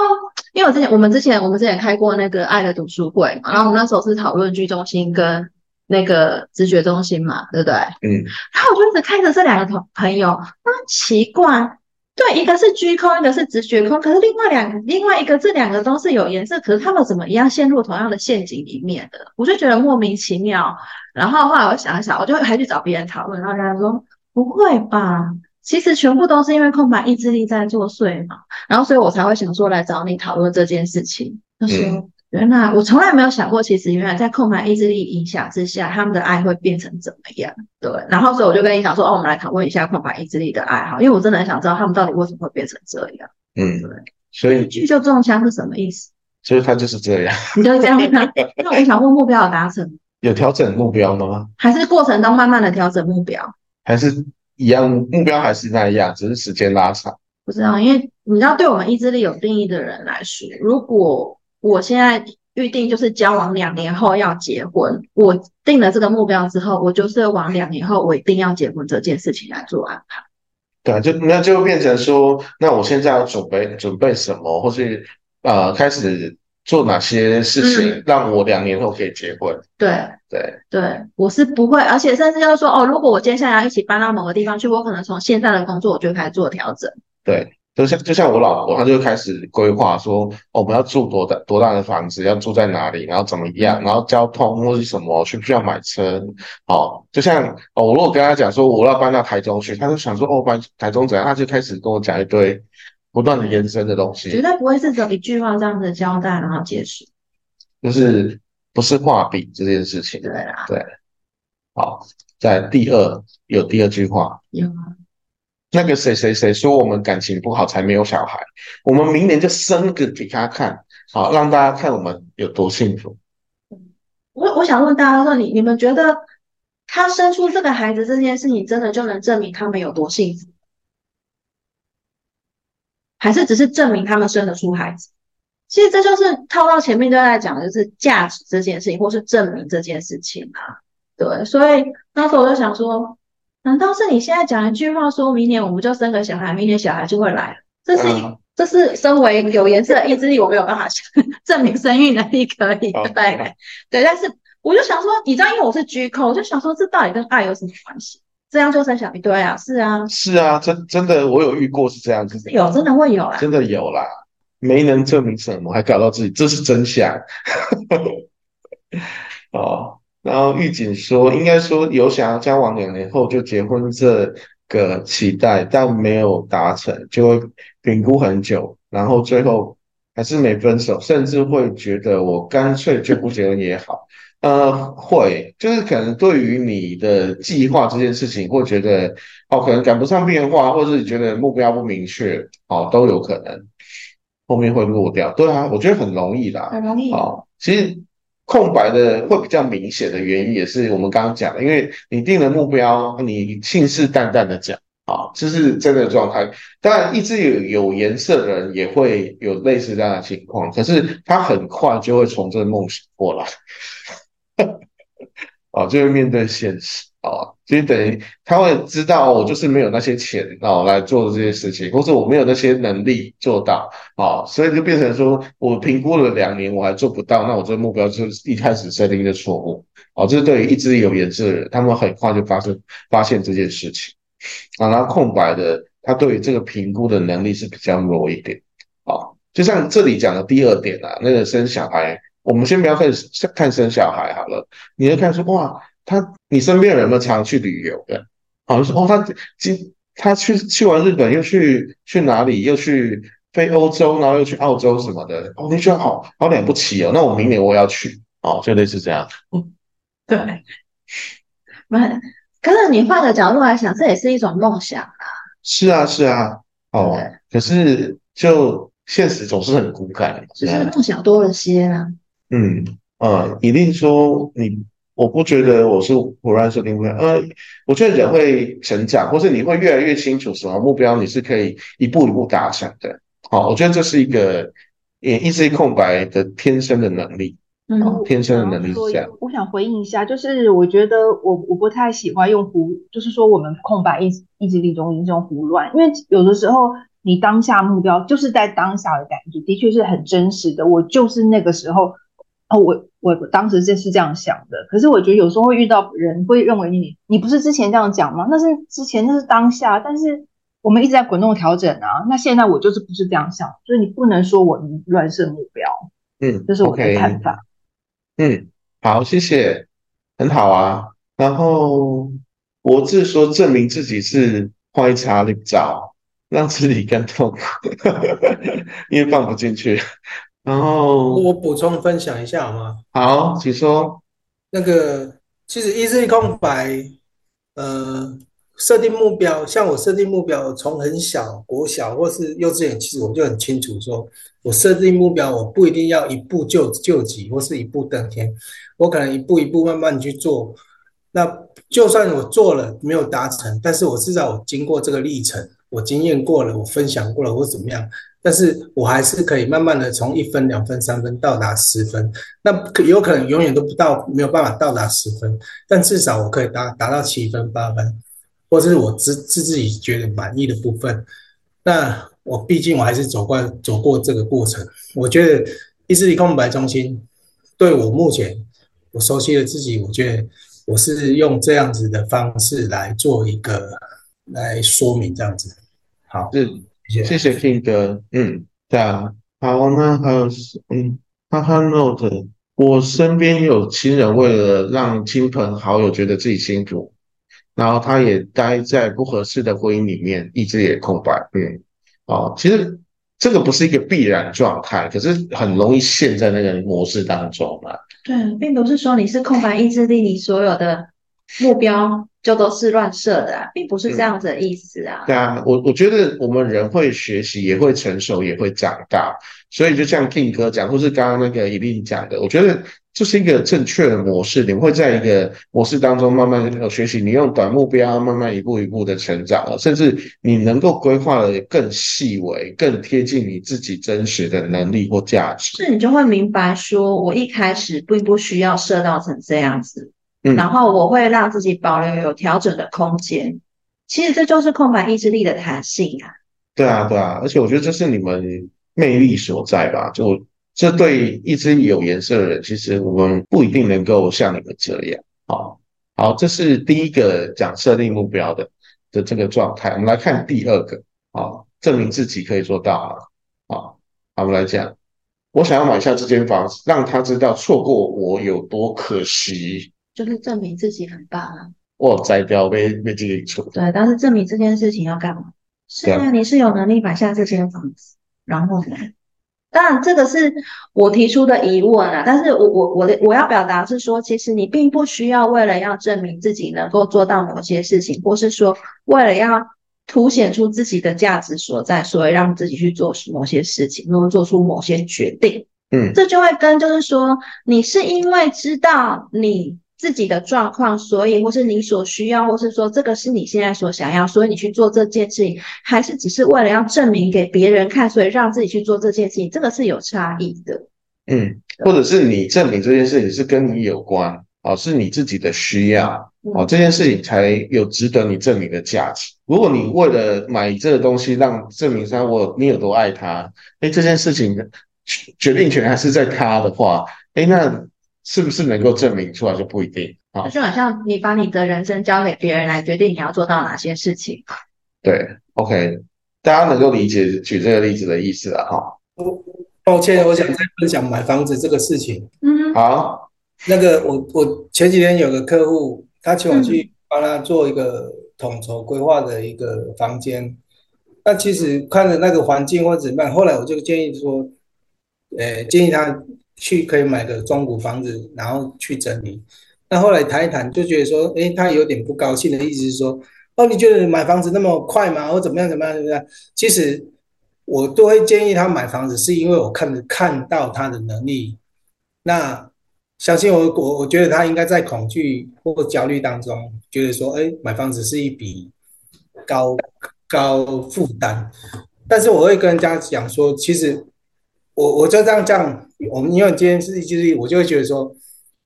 Speaker 3: 因为我之前我们之前我们之前开过那个爱的读书会嘛，然后我们那时候是讨论居中心跟。那个直觉中心嘛，对不对？嗯。然后我就一直看着这两个朋朋友，那，奇怪，对，一个是居空，一个是直觉空，可是另外两另外一个这两个都是有颜色，可是他们怎么一样陷入同样的陷阱里面的？我就觉得莫名其妙。然后后来我想一想，我就还去找别人讨论，然后人家说不会吧，其实全部都是因为空白意志力在作祟嘛。然后所以我才会想说来找你讨论这件事情。他说。原来我从来没有想过，其实原来在空白意志力影响之下，他们的爱会变成怎么样？对，然后所以我就跟你讲说，哦，我们来讨论一下空白意志力的爱好，因为我真的很想知道他们到底为什么会变成这样。
Speaker 1: 嗯，对。所以
Speaker 3: 句就中枪是什么意思？
Speaker 1: 所以他就是这样。
Speaker 3: 你就这样 那我想问，目标有达成？
Speaker 1: 有调整目标吗？
Speaker 3: 还是过程中慢慢的调整目标？
Speaker 1: 还是一样目标还是那样，只是时间拉长？
Speaker 3: 不知道，因为你知道，对我们意志力有定义的人来说，如果我现在预定就是交往两年后要结婚，我定了这个目标之后，我就是往两年后我一定要结婚这件事情来做安排。
Speaker 1: 对，就那就变成说，那我现在要准备准备什么，或是呃开始做哪些事情，让我两年后可以结婚？
Speaker 3: 对
Speaker 1: 对
Speaker 3: 对，我是不会，而且甚至要说哦，如果我接下来要一起搬到某个地方去，我可能从现在的工作我就开始做调整。
Speaker 1: 对。就像就像我老婆，她就开始规划说，我们要住多大多大的房子，要住在哪里，然后怎么样，然后交通或是什么，需不需要买车？哦，就像哦，我如果跟她讲说我要搬到台中去，她就想说哦，搬台中怎样？她就开始跟我讲一堆不断的延伸的东西，
Speaker 3: 绝对不会是只有一句话这样子交代然后结束，
Speaker 1: 就是不是画饼这件事情。
Speaker 3: 对啊，
Speaker 1: 对，好，在第二有第二句话
Speaker 3: 有啊。
Speaker 1: 那个谁谁谁说我们感情不好才没有小孩，我们明年就生个给他看，好让大家看我们有多幸福。
Speaker 3: 我我想问大家说，你你们觉得他生出这个孩子这件事情，真的就能证明他们有多幸福，还是只是证明他们生得出孩子？其实这就是套到前面都在讲的就是价值这件事情，或是证明这件事情啊。对，所以那时我就想说。难道是你现在讲一句话，说明年我们就生个小孩，明年小孩就会来？这是这是身为有颜色的意志力，我没有办法 证明生育能力可以，对对。但是我就想说，你知道，因为我是居口，我就想说，这到底跟爱有什么关系？这样就生小一堆啊？是啊，
Speaker 1: 是啊，真真的，我有遇过是这样子，
Speaker 3: 有真的会有啊，
Speaker 1: 真的有啦，没能证明什么，还搞到自己，这是真相。哦。然后狱警说，应该说有想要交往两年后就结婚这个期待，但没有达成，就会评估很久，然后最后还是没分手，甚至会觉得我干脆就不结婚也好。呃，会，就是可能对于你的计划这件事情，会觉得哦，可能赶不上变化，或是觉得目标不明确，哦，都有可能后面会落掉。对啊，我觉得很容易的，
Speaker 3: 很容易。
Speaker 1: 哦，其实。空白的会比较明显的原因，也是我们刚刚讲的，因为你定了目标，你信誓旦旦的讲，啊，这是真的状态。当然，一直有有颜色的人也会有类似这样的情况，可是他很快就会从这个梦醒过来，啊，就会面对现实。哦，所以等于他会知道我就是没有那些钱哦来做这些事情，或者我没有那些能力做到哦，所以就变成说我评估了两年我还做不到，那我这个目标就是一开始设定的错误哦，这是对于一直有颜色的人，他们很快就发生发现这件事情啊，然后空白的他对于这个评估的能力是比较弱一点啊，就像这里讲的第二点啊，那个生小孩，我们先不要看看生小孩好了，你要看说哇。他，你身边有没有常去旅游的？好像说哦，他今他去去完日本，又去去哪里？又去飞欧洲，然后又去澳洲什么的。哦，你觉得好好了不起哦？那我明年我要去哦，就类似这样。
Speaker 3: 嗯，对。那可是你换个角度来想，这也是一种梦想啊。
Speaker 1: 是啊，是啊。哦，可是就现实总是很骨感，
Speaker 3: 只是梦想多了些啊。
Speaker 1: 嗯，呃，一定说你。我不觉得我是胡乱设定目标，呃，我觉得人会成长，或是你会越来越清楚什么目标你是可以一步一步达成的。好，我觉得这是一个也一直空白的天生的能力，嗯，天生的能力是这样。
Speaker 4: 我想回应一下，就是我觉得我我不太喜欢用胡，就是说我们空白意意志力中这种胡乱，因为有的时候你当下目标就是在当下的感觉，的确是很真实的。我就是那个时候。哦，我我当时就是这样想的，可是我觉得有时候会遇到人会认为你你不是之前这样讲吗？那是之前，那是当下，但是我们一直在滚动调整啊。那现在我就是不是这样想，所以你不能说我乱设目标。
Speaker 1: 嗯，
Speaker 4: 这是我的看法。
Speaker 1: 嗯，好，谢谢，很好啊。然后我是说证明自己是坏茶绿照，让自己更痛苦，因为放不进去。然后
Speaker 2: 我补充分享一下好吗？
Speaker 1: 好，请说。
Speaker 2: 那个其实 easy 空白，呃，设定目标，像我设定目标，从很小国小或是幼稚园，其实我就很清楚，说我设定目标，我不一定要一步就就级或是一步登天，我可能一步一步慢慢去做。那就算我做了没有达成，但是我至少我经过这个历程，我经验过了，我分享过了，或怎么样。但是我还是可以慢慢的从一分、两分、三分到达十分，那有可能永远都不到，没有办法到达十分，但至少我可以达达到七分、八分，或者是我自自自己觉得满意的部分。那我毕竟我还是走过走过这个过程，我觉得意志力空白中心对我目前我熟悉了自己，我觉得我是用这样子的方式来做一个来说明这样子。好，
Speaker 1: 嗯。谢谢 King 哥，嗯，对啊，好，那还有是，嗯，哈哈 Note，我身边有亲人为了让亲朋好友觉得自己辛苦，然后他也待在不合适的婚姻里面，意志也空白，嗯，哦，其实这个不是一个必然状态，可是很容易陷在那个模式当中嘛。
Speaker 3: 对，并不是说你是空白意志力，你所有的目标。就都是乱设的啊，并不是这样子的意思啊。
Speaker 1: 对啊，我我觉得我们人会学习，也会成熟，也会长大。所以就像 King 哥讲，或是刚刚那个伊丽讲的，我觉得这是一个正确的模式。你会在一个模式当中慢慢学习，你用短目标慢慢一步一步的成长，甚至你能够规划的更细微、更贴近你自己真实的能力或价值。
Speaker 3: 是，你就会明白，说我一开始并不需要设到成这样子。然后我会让自己保留有调整的空间，其实这就是空白意志力的弹性啊。
Speaker 1: 对啊，对啊，而且我觉得这是你们魅力所在吧？就这对一只有颜色的人，其实我们不一定能够像你们这样。好，好，这是第一个讲设定目标的的这个状态。我们来看第二个，好，证明自己可以做到啊。好，我们来讲，我想要买下这间房子，让他知道错过我有多可惜。
Speaker 3: 就是证明自己很棒啊！
Speaker 1: 我摘掉被被自己错。
Speaker 3: 对，但是证明这件事情要干嘛？是啊，你是有能力买下这间房子，然后呢？当然，这个是我提出的疑问啊。但是我我我的我要表达是说，其实你并不需要为了要证明自己能够做到某些事情，或是说为了要凸显出自己的价值所在，所以让自己去做某些事情，或做出某些决定。
Speaker 1: 嗯，
Speaker 3: 这就会跟就是说，你是因为知道你。自己的状况，所以或是你所需要，或是说这个是你现在所想要，所以你去做这件事情，还是只是为了要证明给别人看，所以让自己去做这件事情，这个是有差异的。
Speaker 1: 嗯，或者是你证明这件事情是跟你有关，哦，是你自己的需要，哦，这件事情才有值得你证明的价值。如果你为了买这个东西让证明他我你有多爱他，哎，这件事情决定权还是在他的话，哎，那是不是能够证明出来就不一定啊？
Speaker 3: 就好像你把你的人生交给别人来决定你要做到哪些事情。
Speaker 1: 对，OK，大家能够理解举这个例子的意思了哈。
Speaker 2: 抱歉，我想再分享买房子这个事情。
Speaker 3: 嗯，
Speaker 1: 好，
Speaker 2: 那个我我前几天有个客户，他请我去帮他做一个统筹规划的一个房间。那其实看着那个环境或者怎么样，后来我就建议说，呃，建议他去可以买个中古房子，然后去整理。那后来谈一谈，就觉得说，诶，他有点不高兴的意思是说，哦，你觉得买房子那么快吗？或怎么样怎么样怎么样？其实。我都会建议他买房子，是因为我看看到他的能力。那相信我，我我觉得他应该在恐惧或焦虑当中，觉得说，哎，买房子是一笔高高负担。但是我会跟人家讲说，其实我我就这样这样，我们因为今天是意志力，我就会觉得说，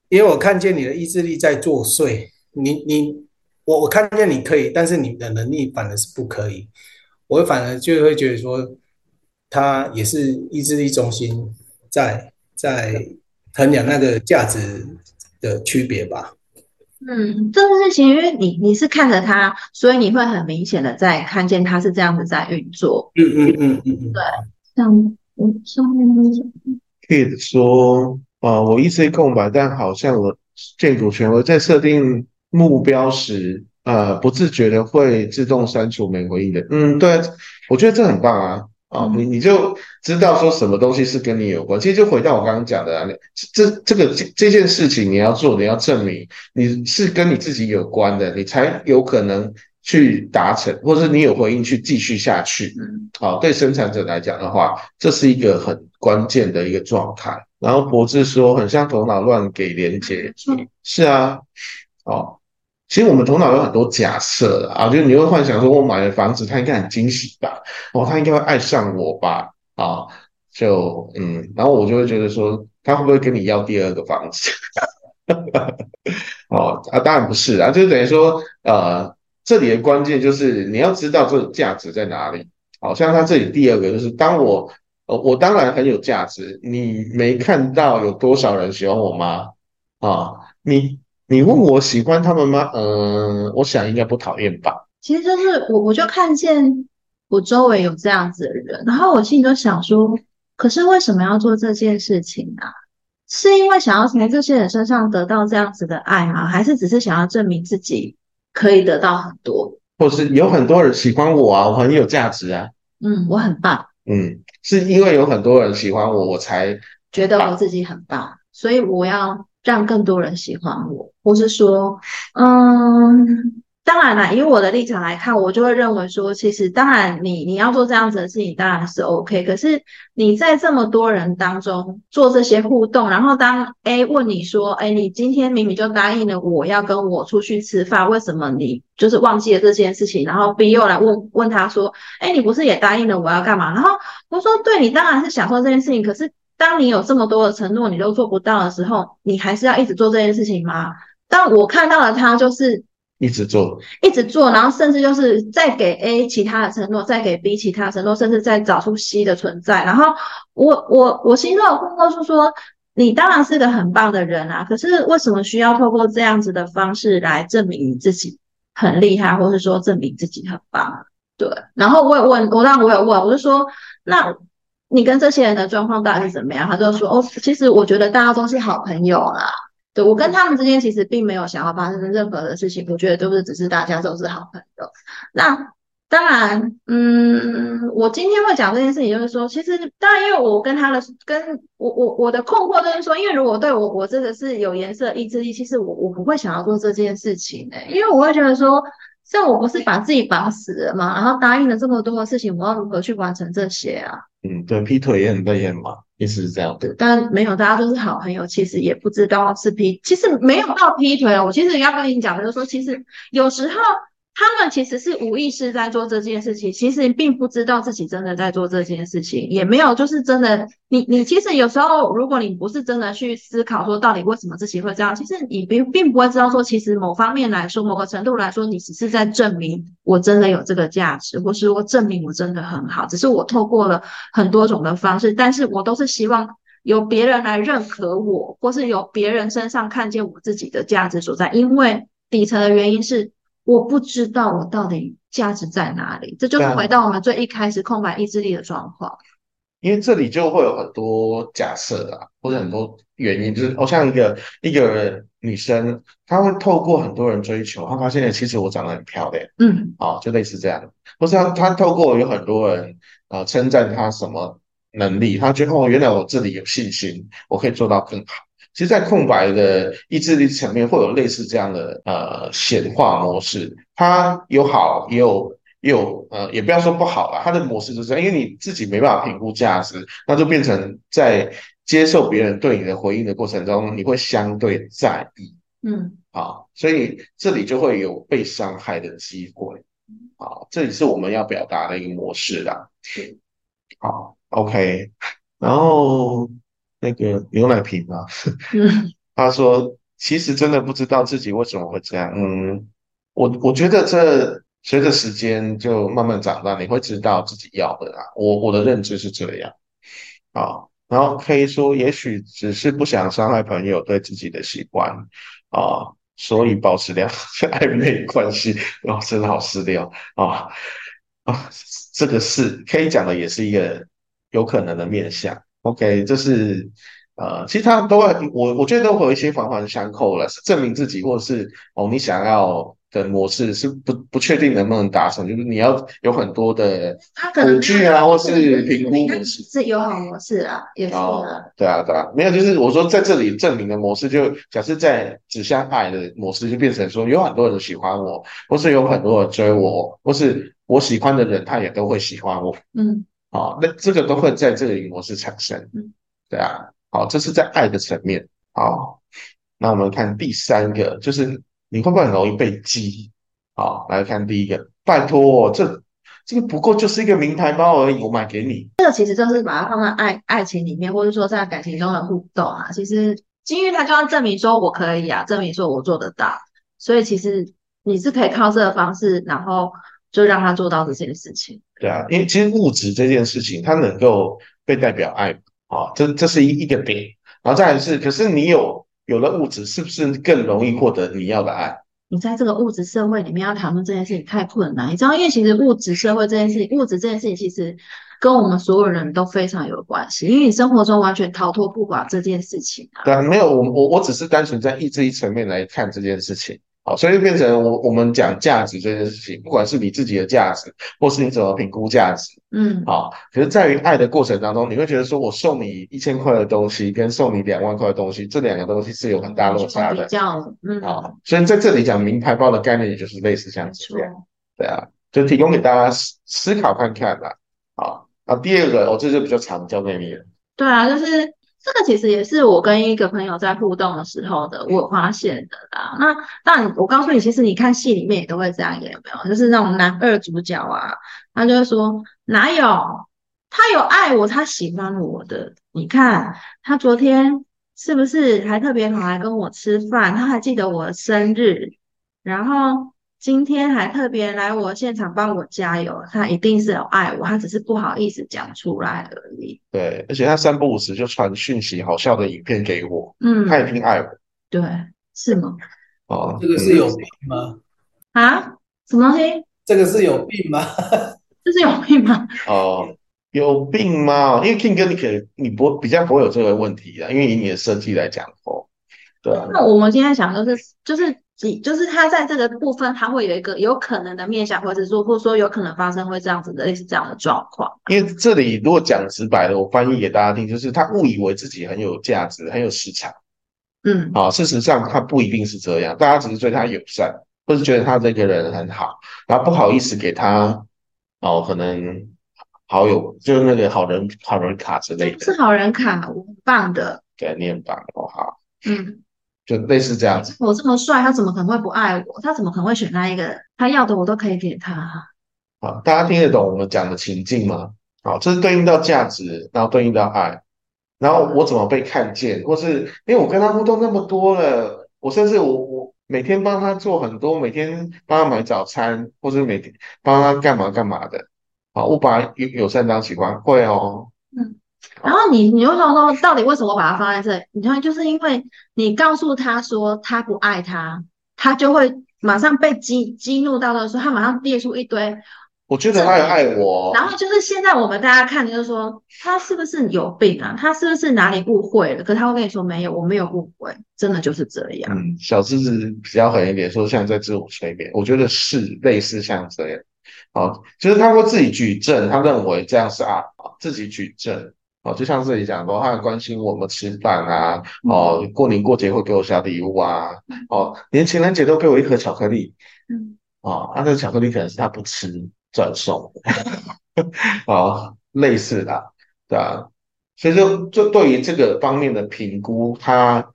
Speaker 2: 因为我看见你的意志力在作祟，你你我我看见你可以，但是你的能力反而是不可以，我反而就会觉得说。他也是意志力中心在在衡量那个价值的区别吧。
Speaker 3: 嗯，这个事情，因为你你是看着他，所以你会很明显的在看见他是这样子在运作。
Speaker 2: 嗯嗯嗯嗯嗯，
Speaker 3: 对。像
Speaker 1: ，Kid 说啊，我一直空白，但好像我建筑权威在设定目标时，呃，不自觉的会自动删除没回应的。嗯，对，我觉得这很棒啊。啊，你你就知道说什么东西是跟你有关。其实就回到我刚刚讲的啊，这这个这这件事情你要做，你要证明你是跟你自己有关的，你才有可能去达成，或者你有回应去继续下去。嗯，好，对生产者来讲的话，这是一个很关键的一个状态。然后博智说，很像头脑乱给连接。是啊，哦。其实我们头脑有很多假设啊，就是你会幻想说，我买了房子，他应该很惊喜吧？哦，他应该会爱上我吧？啊，就嗯，然后我就会觉得说，他会不会跟你要第二个房子？哦啊，当然不是啊，就等于说，呃，这里的关键就是你要知道这个价值在哪里。好像他这里第二个就是，当我呃，我当然很有价值，你没看到有多少人喜欢我吗？啊，你。你问我喜欢他们吗？嗯，我想应该不讨厌吧。
Speaker 3: 其实就是我，我就看见我周围有这样子的人，然后我心里就想说，可是为什么要做这件事情啊？是因为想要从这些人身上得到这样子的爱吗？还是只是想要证明自己可以得到很多？
Speaker 1: 或是有很多人喜欢我啊，我很有价值啊。
Speaker 3: 嗯，我很棒。
Speaker 1: 嗯，是因为有很多人喜欢我，我才
Speaker 3: 觉得我自己很棒，所以我要。让更多人喜欢我，或是说，嗯，当然了，以我的立场来看，我就会认为说，其实当然，你你要做这样子的事情，当然是 OK。可是你在这么多人当中做这些互动，然后当 A 问你说，哎，你今天明明就答应了我要跟我出去吃饭，为什么你就是忘记了这件事情？然后 B 又来问问他说，哎，你不是也答应了我要干嘛？然后我说，对你当然是想做这件事情，可是。当你有这么多的承诺，你都做不到的时候，你还是要一直做这件事情吗？但我看到了他就是
Speaker 1: 一直做，
Speaker 3: 一直做，然后甚至就是再给 A 其他的承诺，再给 B 其他的承诺，甚至再找出 C 的存在。然后我我我心中有困惑，是说你当然是个很棒的人啊，可是为什么需要透过这样子的方式来证明你自己很厉害，或是说证明自己很棒？对。然后我有问，我让我有问，我就说那。你跟这些人的状况到底是怎么样？他就说：“哦，其实我觉得大家都是好朋友啦。对我跟他们之间其实并没有想要发生任何的事情，我觉得都是只是大家都是好朋友。那当然，嗯，我今天会讲这件事情，就是说，其实当然，因为我跟他的跟我我我的困惑就是说，因为如果对我我真的是有颜色意志力，其实我我不会想要做这件事情的，因为我会觉得说。”像我不是把自己绑死了吗？然后答应了这么多的事情，我要如何去完成这些啊？
Speaker 1: 嗯，对，劈腿也很累嘛，意思是这样。
Speaker 3: 对，但没有，大家都是好朋友，其实也不知道是劈，其实没有到劈腿哦。我其实要跟你讲的就是说，其实有时候他们其实是无意识在做这件事情，其实并不知道自己真的在做这件事情，也没有就是真的，你你其实有时候，如果你不是真的去思考说到底为什么自己会这样，其实你并并不会知道说，其实某方面来说，某个程度来说，你只是在证明我真的有这个价值，或是我证明我真的很好，只是我透过了很多种的方式，但是我都是希望。由别人来认可我，或是由别人身上看见我自己的价值所在，因为底层的原因是我不知道我到底价值在哪里，这就是回到我们最一开始空白意志力的状况。
Speaker 1: 因为这里就会有很多假设啊，或者很多原因，就是哦，像一个一个女生，她会透过很多人追求，她发现其实我长得很漂亮，
Speaker 3: 嗯，
Speaker 1: 哦，就类似这样，或是她她透过有很多人啊称赞她什么。能力，她觉得哦，原来我这里有信心，我可以做到更好。其实，在空白的意志力层面，会有类似这样的呃显化模式，它有好，也有也有呃，也不要说不好吧，它的模式就是因为你自己没办法评估价值，那就变成在接受别人对你的回应的过程中，你会相对在意，
Speaker 3: 嗯，
Speaker 1: 好，所以这里就会有被伤害的机会，好，这里是我们要表达的一个模式啦，好。OK，然后那个牛奶瓶啊，他说其实真的不知道自己为什么会这样。嗯，我我觉得这随着时间就慢慢长大，你会知道自己要的啦。我我的认知是这样啊。然后可以说，也许只是不想伤害朋友对自己的习惯啊，所以保持良好暧昧关系。哦，真的好失料啊啊，这个是可以讲的，也是一个。有可能的面相，OK，这是呃，其实他都会，我我觉得都会有一些环环相扣了，是证明自己，或者是哦，你想要的模式是不不确定能不能达成，就是你要有很多的恐惧啊，或是评估模式，
Speaker 3: 是友好模式啊，也是啊，
Speaker 1: 对啊对啊，没有，就是我说在这里证明的模式，就假设在指向爱的模式，就变成说有很多人喜欢我，或是有很多人追我，或是我喜欢的人，他也都会喜欢我，
Speaker 3: 嗯。
Speaker 1: 好，那这个都会在这里模式产生，对啊，好，这是在爱的层面。好，那我们看第三个，就是你会不会很容易被激？好，来看第一个，拜托，这这个不过就是一个名牌包而已，我买给你。
Speaker 3: 这个其实就是把它放在爱爱情里面，或者说在感情中的互动啊。其实金玉他就要证明说我可以啊，证明说我做得到，所以其实你是可以靠这个方式，然后。就让他做到这件事情。
Speaker 1: 对啊，因为其实物质这件事情，它能够被代表爱啊，这这是一一个点。然后再来是，可是你有有了物质，是不是更容易获得你要的爱？
Speaker 3: 你在这个物质社会里面要谈论这件事情太困难，你知道，因为其实物质社会这件事情，物质这件事情其实跟我们所有人都非常有关系，因为你生活中完全逃脱不了这件事情啊。
Speaker 1: 对啊，没有我我我只是单纯在意志一层面来看这件事情。好，所以就变成我我们讲价值这件事情，不管是你自己的价值，或是你怎么评估价值，
Speaker 3: 嗯，
Speaker 1: 好，可是在于爱的过程当中，你会觉得说我送你一千块的东西，跟送你两万块的东西，这两个东西是有很大落差的，
Speaker 3: 比较，嗯，
Speaker 1: 好，所以在这里讲名牌包的概念，也就是类似这样子，对啊，就提供给大家思思考看看啦。好，那，第二个，我这就比较常交给你了，
Speaker 3: 对啊，就是。这个其实也是我跟一个朋友在互动的时候的，我发现的啦。那但我告诉你，其实你看戏里面也都会这样演，有没有？就是那种男二主角啊，他就会说哪有他有爱我，他喜欢我的。你看他昨天是不是还特别跑来跟我吃饭？他还记得我生日，然后。今天还特别来我现场帮我加油，他一定是有爱我，他只是不好意思讲出来而已。
Speaker 1: 对，而且他三不五时就传讯息、好笑的影片给我，
Speaker 3: 嗯，
Speaker 1: 他也挺爱我。
Speaker 3: 对，是吗？
Speaker 1: 哦，
Speaker 2: 这个是有病吗？
Speaker 3: 啊？什么东西？
Speaker 2: 这个是有病吗？
Speaker 3: 这是有病吗？
Speaker 1: 哦，有病吗？因为 King 哥，你可能你不比较不会有这个问题啊，因为以你的设计来讲哦，对啊。
Speaker 3: 那我们今天想就是就是。就是他在这个部分，他会有一个有可能的面向，或者说，或者说有可能发生会这样子的类似这样的状况。
Speaker 1: 因为这里如果讲直白的，我翻译给大家听，就是他误以为自己很有价值，很有市场。
Speaker 3: 嗯，
Speaker 1: 好，事实上他不一定是这样，大家只是对他友善，或是觉得他这个人很好，然后不好意思给他哦，可能好友就是那个好人好人卡之类的。
Speaker 3: 是好人卡，很棒的。
Speaker 1: 对，你很棒哦，好。
Speaker 3: 嗯。
Speaker 1: 就类似这样子。
Speaker 3: 我这么帅，他怎么可能会不爱我？他怎么可能会选那一个？他要的我都可以给他。
Speaker 1: 好，大家听得懂我们讲的情境吗？好，这是对应到价值，然后对应到爱，然后我怎么被看见，或是因为我跟他互动那么多了，我甚至我我每天帮他做很多，每天帮他买早餐，或是每天帮他干嘛干嘛的。好，我把友友善当习惯，会哦。
Speaker 3: 嗯，然后你你为什么说到底为什么把它放在这里？你看，就是因为你告诉他说他不爱他，他就会马上被激激怒到的时候，他马上列出一堆。
Speaker 1: 我觉得他也爱我。
Speaker 3: 然后就是现在我们大家看，就是说他是不是有病啊？他是不是哪里误会了？可他会跟你说没有，我没有误会，真的就是这样。
Speaker 1: 嗯，小狮子比较狠一点，说像在自我催眠，我觉得是类似像这样。好，就是他会自己举证，他认为这样是啊，自己举证。哦，就像这里讲说，他很关心我们吃饭啊，哦，过年过节会给我小礼物啊，哦，连情人节都给我一盒巧克力。嗯，哦，他的巧克力可能是他不吃。转送，哦，类似的，对啊，所以就就对于这个方面的评估，他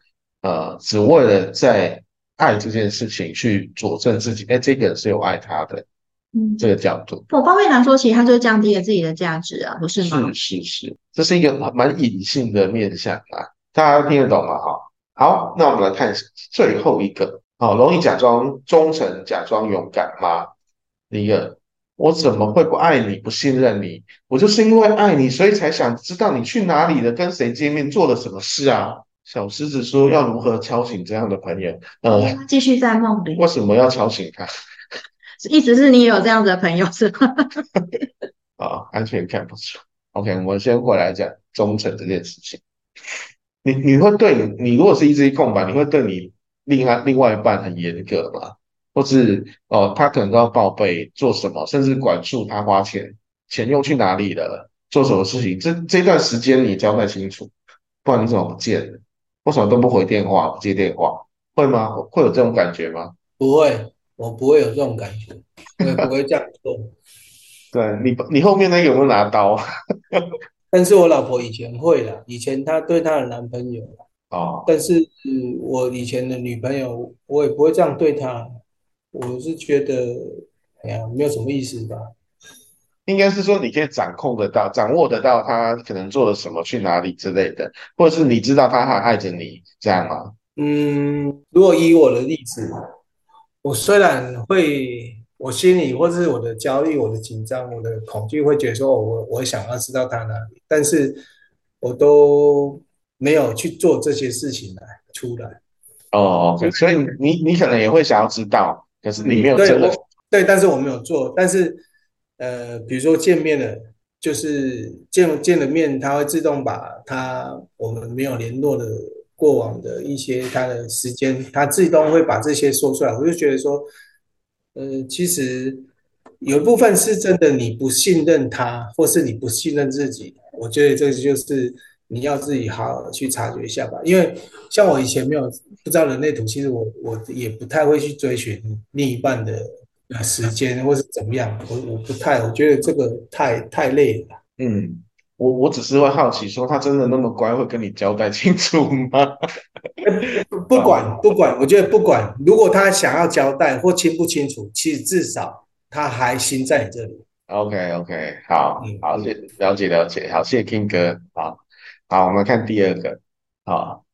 Speaker 1: 呃，只为了在爱这件事情去佐证自己，哎，这个人是有爱他的，嗯，这个角度，
Speaker 3: 我方面来说，其实他就降低了自己的价值啊，不是
Speaker 1: 吗？是是是，这是一个蛮隐性的面向啊，大家听得懂吗？哈，好，那我们来看最后一个，好，容易假装忠诚、假装勇敢吗？第一个。我怎么会不爱你、不信任你？我就是因为爱你，所以才想知道你去哪里了，跟谁见面，做了什么事啊？小狮子说要如何敲醒这样的朋友？
Speaker 3: 呃，继续在梦里。
Speaker 1: 为什么要敲醒他？
Speaker 3: 意思是你也有这样的朋友是吗？
Speaker 1: 啊，安全感不错。OK，我们先回来讲忠诚这件事情。你你会对你，你如果是一直空白，你会对你另外另外一半很严格吗？或是哦，他可能都要报备做什么，甚至管束他花钱，钱用去哪里了，做什么事情，这这段时间你交代清楚，不然你怎么不见了？为什么都不回电话、不接电话？会吗？会有这种感觉吗？
Speaker 2: 不会，我不会有这种感觉，我也不会这样做。
Speaker 1: 对你，你后面那有没有拿刀？
Speaker 2: 但是我老婆以前会的，以前她对她的男朋友哦，但是我以前的女朋友，我也不会这样对她。我是觉得，哎呀，没有什么意思吧？
Speaker 1: 应该是说你可以掌控得到、掌握得到他可能做了什么、去哪里之类的，或者是你知道他还爱着你，这样吗？
Speaker 2: 嗯，如果以我的例子，我虽然会，我心里或者是我的焦虑、我的紧张、我的恐惧，会觉得说，我我想要知道他哪里，但是我都没有去做这些事情来出来。
Speaker 1: 哦，OK，所以你你可能也会想要知道。可是你没有真的
Speaker 2: 对，但是我没有做。但是，呃，比如说见面了，就是见见了面，他会自动把他我们没有联络的过往的一些他的时间，他自动会把这些说出来。我就觉得说，呃，其实有一部分是真的你不信任他，或是你不信任自己。我觉得这就是你要自己好好去察觉一下吧。因为像我以前没有。不知道人类图，其实我我也不太会去追寻另一半的时间，或是怎么样。我我不太，我觉得这个太太累了。
Speaker 1: 嗯，我我只是会好奇，说他真的那么乖，会跟你交代清楚吗？
Speaker 2: 不管不管，我觉得不管，如果他想要交代或清不清楚，其实至少他还心在你这里。
Speaker 1: OK OK，好，好，了了解了解，好，谢谢 King 哥，好，好，我们看第二个，好。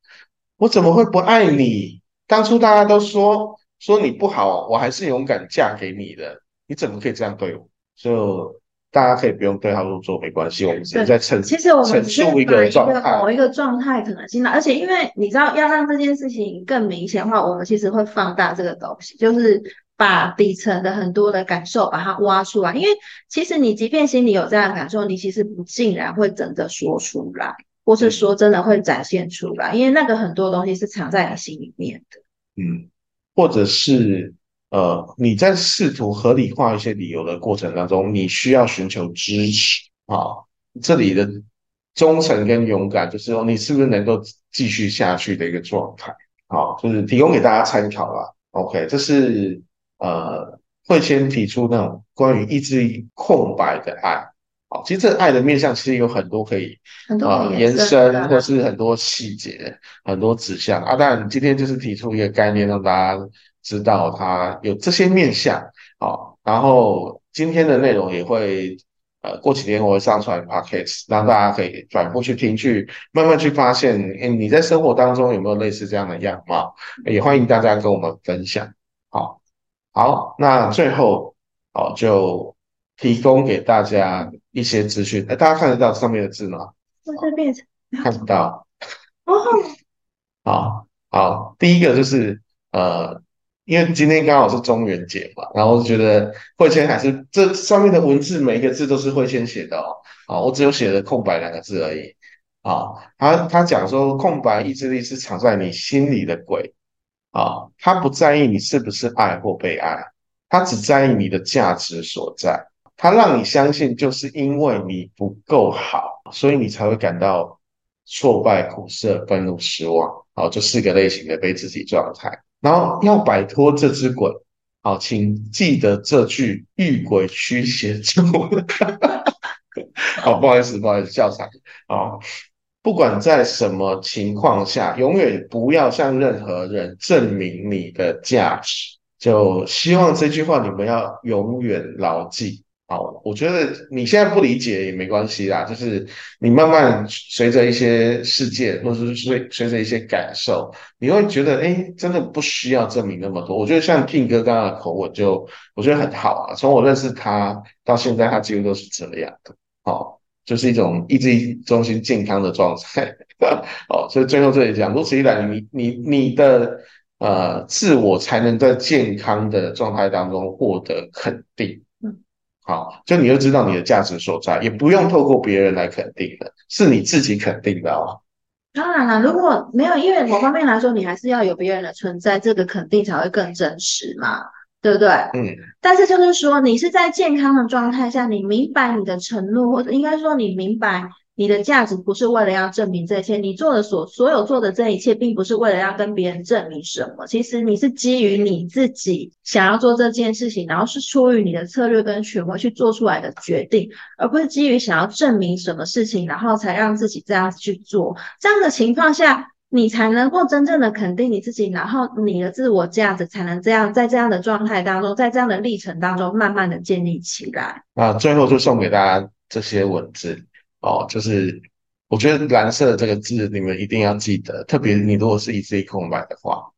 Speaker 1: 我怎么会不爱你？当初大家都说说你不好，我还是勇敢嫁给你的。你怎么可以这样对我？就大家可以不用对号入座，没关系。我们只是在陈
Speaker 3: 其实我们
Speaker 1: 陈述一个状态，
Speaker 3: 某一个状态可能性的。而且因为你知道，要让这件事情更明显的话，我们其实会放大这个东西，就是把底层的很多的感受把它挖出来。因为其实你即便心里有这样的感受，你其实不竟然会真的说出来。或是说真的会展现出来，因为那个很多东西是藏在你心里面的。
Speaker 1: 嗯，或者是呃，你在试图合理化一些理由的过程当中，你需要寻求支持啊。这里的忠诚跟勇敢，就是说你是不是能够继续下去的一个状态。啊，就是提供给大家参考了。OK，这是呃，会先提出那种关于意志力空白的爱。好，其实这爱的面向其实有很多可以啊、延
Speaker 3: 伸，
Speaker 1: 或是很多细节、很多指向啊。当然，今天就是提出一个概念，让大家知道它有这些面向。好，然后今天的内容也会呃，过几天我会上传 podcast，让大家可以转过去听，去慢慢去发现，诶，你在生活当中有没有类似这样的样貌？也欢迎大家跟我们分享。好，好，那最后好就提供给大家一些资讯，哎，大家看得到上面的字吗？看不到。
Speaker 3: 哦，
Speaker 1: 好，好，第一个就是呃，因为今天刚好是中元节嘛，然后我觉得慧谦还是这上面的文字每一个字都是慧谦写的哦，啊，我只有写了空白两个字而已。啊，他他讲说空白意志力是藏在你心里的鬼，啊，他不在意你是不是爱或被爱，他只在意你的价值所在。他让你相信，就是因为你不够好，所以你才会感到挫败、苦涩、愤怒、失望。好，这四个类型的被自己状态。然后要摆脱这只鬼，好，请记得这句“遇鬼驱邪咒”。好，不好意思，不好意思，笑场。啊，不管在什么情况下，永远不要向任何人证明你的价值。就希望这句话你们要永远牢记。好，我觉得你现在不理解也没关系啦，就是你慢慢随着一些事件，或者是随随着一些感受，你会觉得，哎，真的不需要证明那么多。我觉得像 King 哥刚刚的口吻就，我觉得很好啊。从我认识他到现在，他几乎都是这样的。好，就是一种意志力中心健康的状态。哦，所以最后这里讲，如此一来，你你你的呃自我才能在健康的状态当中获得肯定。好，就你就知道你的价值所在，也不用透过别人来肯定的，是你自己肯定的哦。
Speaker 3: 当然了，如果没有，因为某方面来说，你还是要有别人的存在，这个肯定才会更真实嘛，对不对？
Speaker 1: 嗯，
Speaker 3: 但是就是说，你是在健康的状态下，你明白你的承诺，或者应该说你明白你的价值，不是为了要证明这些，你做的所所有做的这一切，并不是为了要跟别人证明什么。其实你是基于你自己想要做这件事情，然后是出于你的策略跟权威去做出来的决定，而不是基于想要证明什么事情，然后才让自己这样子去做。这样的情况下。你才能够真正的肯定你自己，然后你的自我价值才能这样在这样的状态当中，在这样的历程当中，慢慢的建立起来。
Speaker 1: 那最后就送给大家这些文字哦，就是我觉得蓝色的这个字你们一定要记得，特别你如果是一字一空白的话，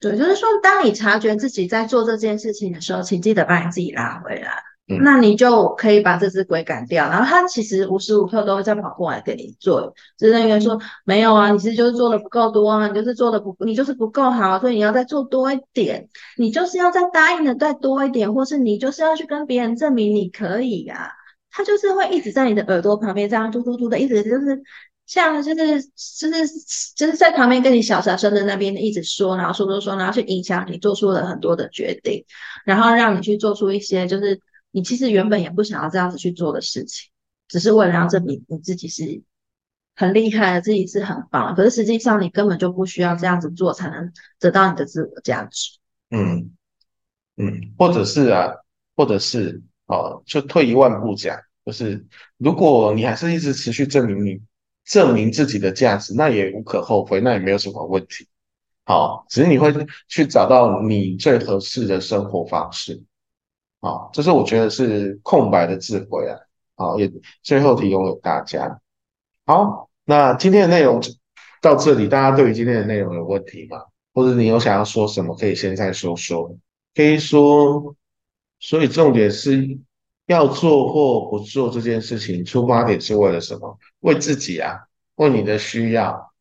Speaker 3: 对，就是说，当你察觉自己在做这件事情的时候，请记得把你自己拉回来。
Speaker 1: 嗯
Speaker 3: 那你就可以把这只鬼赶掉，然后它其实无时无刻都会在跑过来给你做，就是因为说没有啊，你是就是做的不够多啊，你就是做的不，你就是不够好，所以你要再做多一点，你就是要再答应的再多一点，或是你就是要去跟别人证明你可以啊，它就是会一直在你的耳朵旁边这样嘟嘟嘟的，一直就是像就是就是就是在旁边跟你小小声的那边一直说，然后说说说，然后去影响你做出了很多的决定，然后让你去做出一些就是。你其实原本也不想要这样子去做的事情，只是为了让证明你自己是很厉害，自己是很棒。可是实际上你根本就不需要这样子做才能得到你的自我价值。
Speaker 1: 嗯嗯，或者是啊，或者是哦，就退一万步讲，就是如果你还是一直持续证明你证明自己的价值，那也无可厚非，那也没有什么问题。好，只是你会去找到你最合适的生活方式。好，这是我觉得是空白的智慧啊。好，也最后提供给大家。好，那今天的内容到这里，大家对于今天的内容有问题吗？或者你有想要说什么，可以现在说说。可以说，所以重点是要做或不做这件事情，出发点是为了什么？为自己啊，为你的需要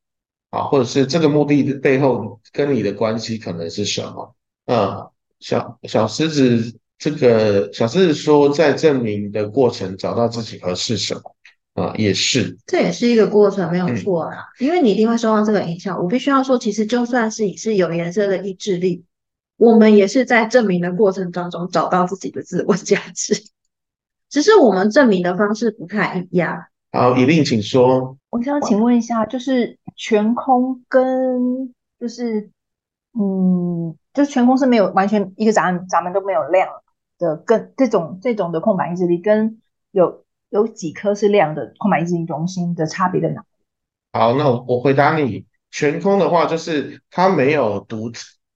Speaker 1: 啊，或者是这个目的的背后跟你的关系可能是什么？嗯，小小狮子。这个小狮子说，在证明的过程找到自己合适什么啊，也是，
Speaker 3: 这也是一个过程，没有错啦。因为你一定会受到这个影响。我必须要说，其实就算是你是有颜色的意志力，我们也是在证明的过程当中找到自己的自我价值，只是我们证明的方式不太一样。
Speaker 1: 好，以令请说。
Speaker 4: 我想请问一下，就是全空跟就是嗯，就是全空是没有完全一个闸门闸门都没有亮。的跟这种这种的空白意志力，跟有有几颗是亮的空白意志力中心的差别在哪？
Speaker 1: 好，那我我回答你，全空的话就是它没有独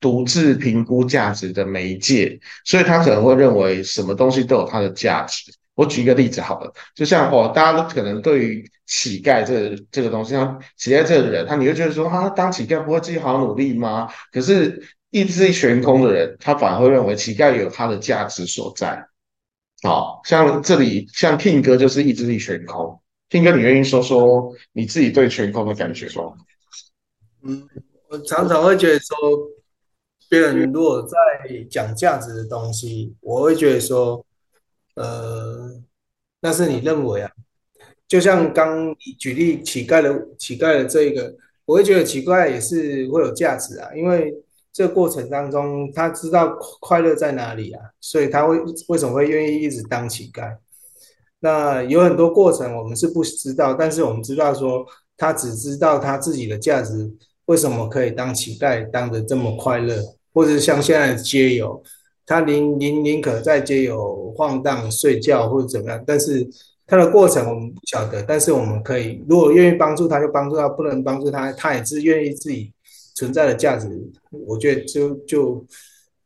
Speaker 1: 独自评估价值的媒介，所以他可能会认为什么东西都有它的价值。我举一个例子好了，就像哦，大家都可能对于乞丐这这个东西，像乞丐这个人，他你会觉得说，他当乞丐不会自己好好努力吗？可是意志力悬空的人，他反而会认为乞丐有他的价值所在。好像这里像 King 哥就是意志力悬空，King 哥，你愿意说说你自己对悬空的感觉吗？
Speaker 2: 嗯，我常常会觉得说，别人如果在讲价值的东西，我会觉得说。呃，那是你认为啊？就像刚举例乞丐的乞丐的这一个，我会觉得乞丐也是会有价值啊，因为这个过程当中他知道快乐在哪里啊，所以他会为什么会愿意一直当乞丐？那有很多过程我们是不知道，但是我们知道说他只知道他自己的价值，为什么可以当乞丐当的这么快乐，或者像现在的街友。他宁宁宁可在街友晃荡、睡觉或者怎么样，但是他的过程我们不晓得。但是我们可以，如果愿意帮助他，就帮助他；不能帮助他，他也是愿意自己存在的价值。我觉得就就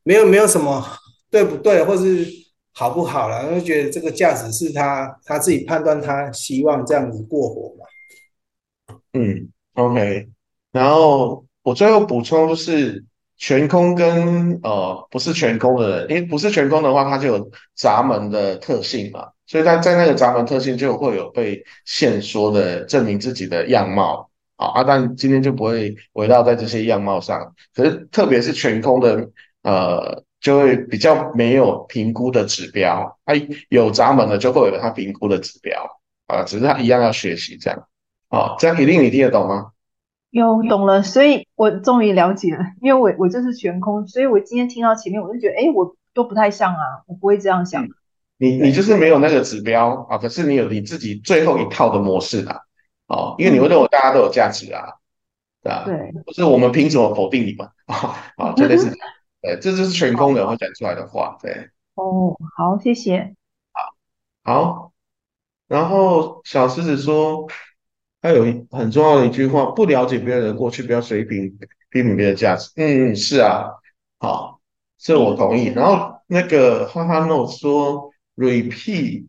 Speaker 2: 没有没有什么对不对，或是好不好了，就觉得这个价值是他他自己判断，他希望这样子过活嘛。
Speaker 1: 嗯，OK。然后我最后补充是。全空跟呃不是全空的人，因为不是全空的话，它就有闸门的特性嘛，所以它在那个闸门特性就会有被限缩的证明自己的样貌啊。阿但今天就不会围绕在这些样貌上，可是特别是全空的呃，就会比较没有评估的指标，它有闸门的就会有它评估的指标啊，只是它一样要学习这样。哦，这样一定你听得懂吗？
Speaker 4: 有懂了，所以我终于了解了，因为我我就是悬空，所以我今天听到前面，我就觉得，哎，我都不太像啊，我不会这样想。
Speaker 1: 你你就是没有那个指标啊，可是你有你自己最后一套的模式啊，哦，因为你会认为大家都有价值啊，对吧？
Speaker 4: 对，
Speaker 1: 不是我们凭什么否定你们啊？啊，这类是，对，这就是悬空人会讲出来的话，对。
Speaker 4: 哦，好，谢谢。
Speaker 1: 好，好，然后小狮子说。还有很重要的一句话：不了解别人的过去，不要随便批评别人的价值。嗯，是啊，好，这我同意。然后那个哈哈 no 说，repeat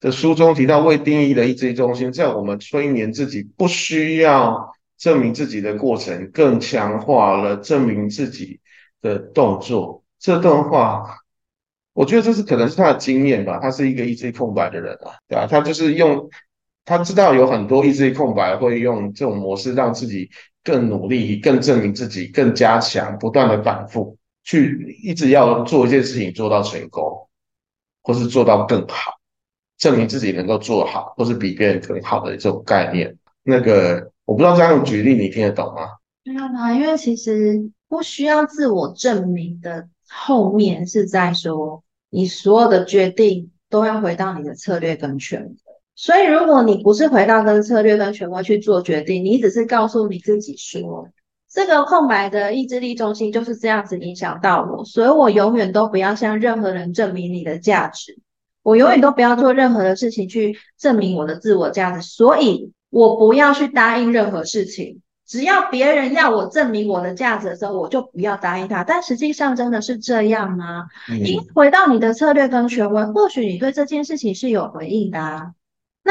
Speaker 1: 的书中提到未定义的意志力中心，在我们催眠自己不需要证明自己的过程，更强化了证明自己的动作。这段话，我觉得这是可能是他的经验吧。他是一个意志力空白的人啊，对吧？他就是用。他知道有很多意志力空白，会用这种模式让自己更努力、更证明自己、更加强，不断的反复去一直要做一件事情做到成功，或是做到更好，证明自己能够做好，或是比别人更好的这种概念。那个我不知道这样举例你听得懂吗？
Speaker 3: 没有啊，因为其实不需要自我证明的后面是在说，你所有的决定都要回到你的策略跟权威。所以，如果你不是回到跟策略跟权威去做决定，你只是告诉你自己说，这个空白的意志力中心就是这样子影响到我，所以我永远都不要向任何人证明你的价值，我永远都不要做任何的事情去证明我的自我价值，所以我不要去答应任何事情。只要别人要我证明我的价值的时候，我就不要答应他。但实际上真的是这样吗？因回到你的策略跟权威，或许你对这件事情是有回应的啊。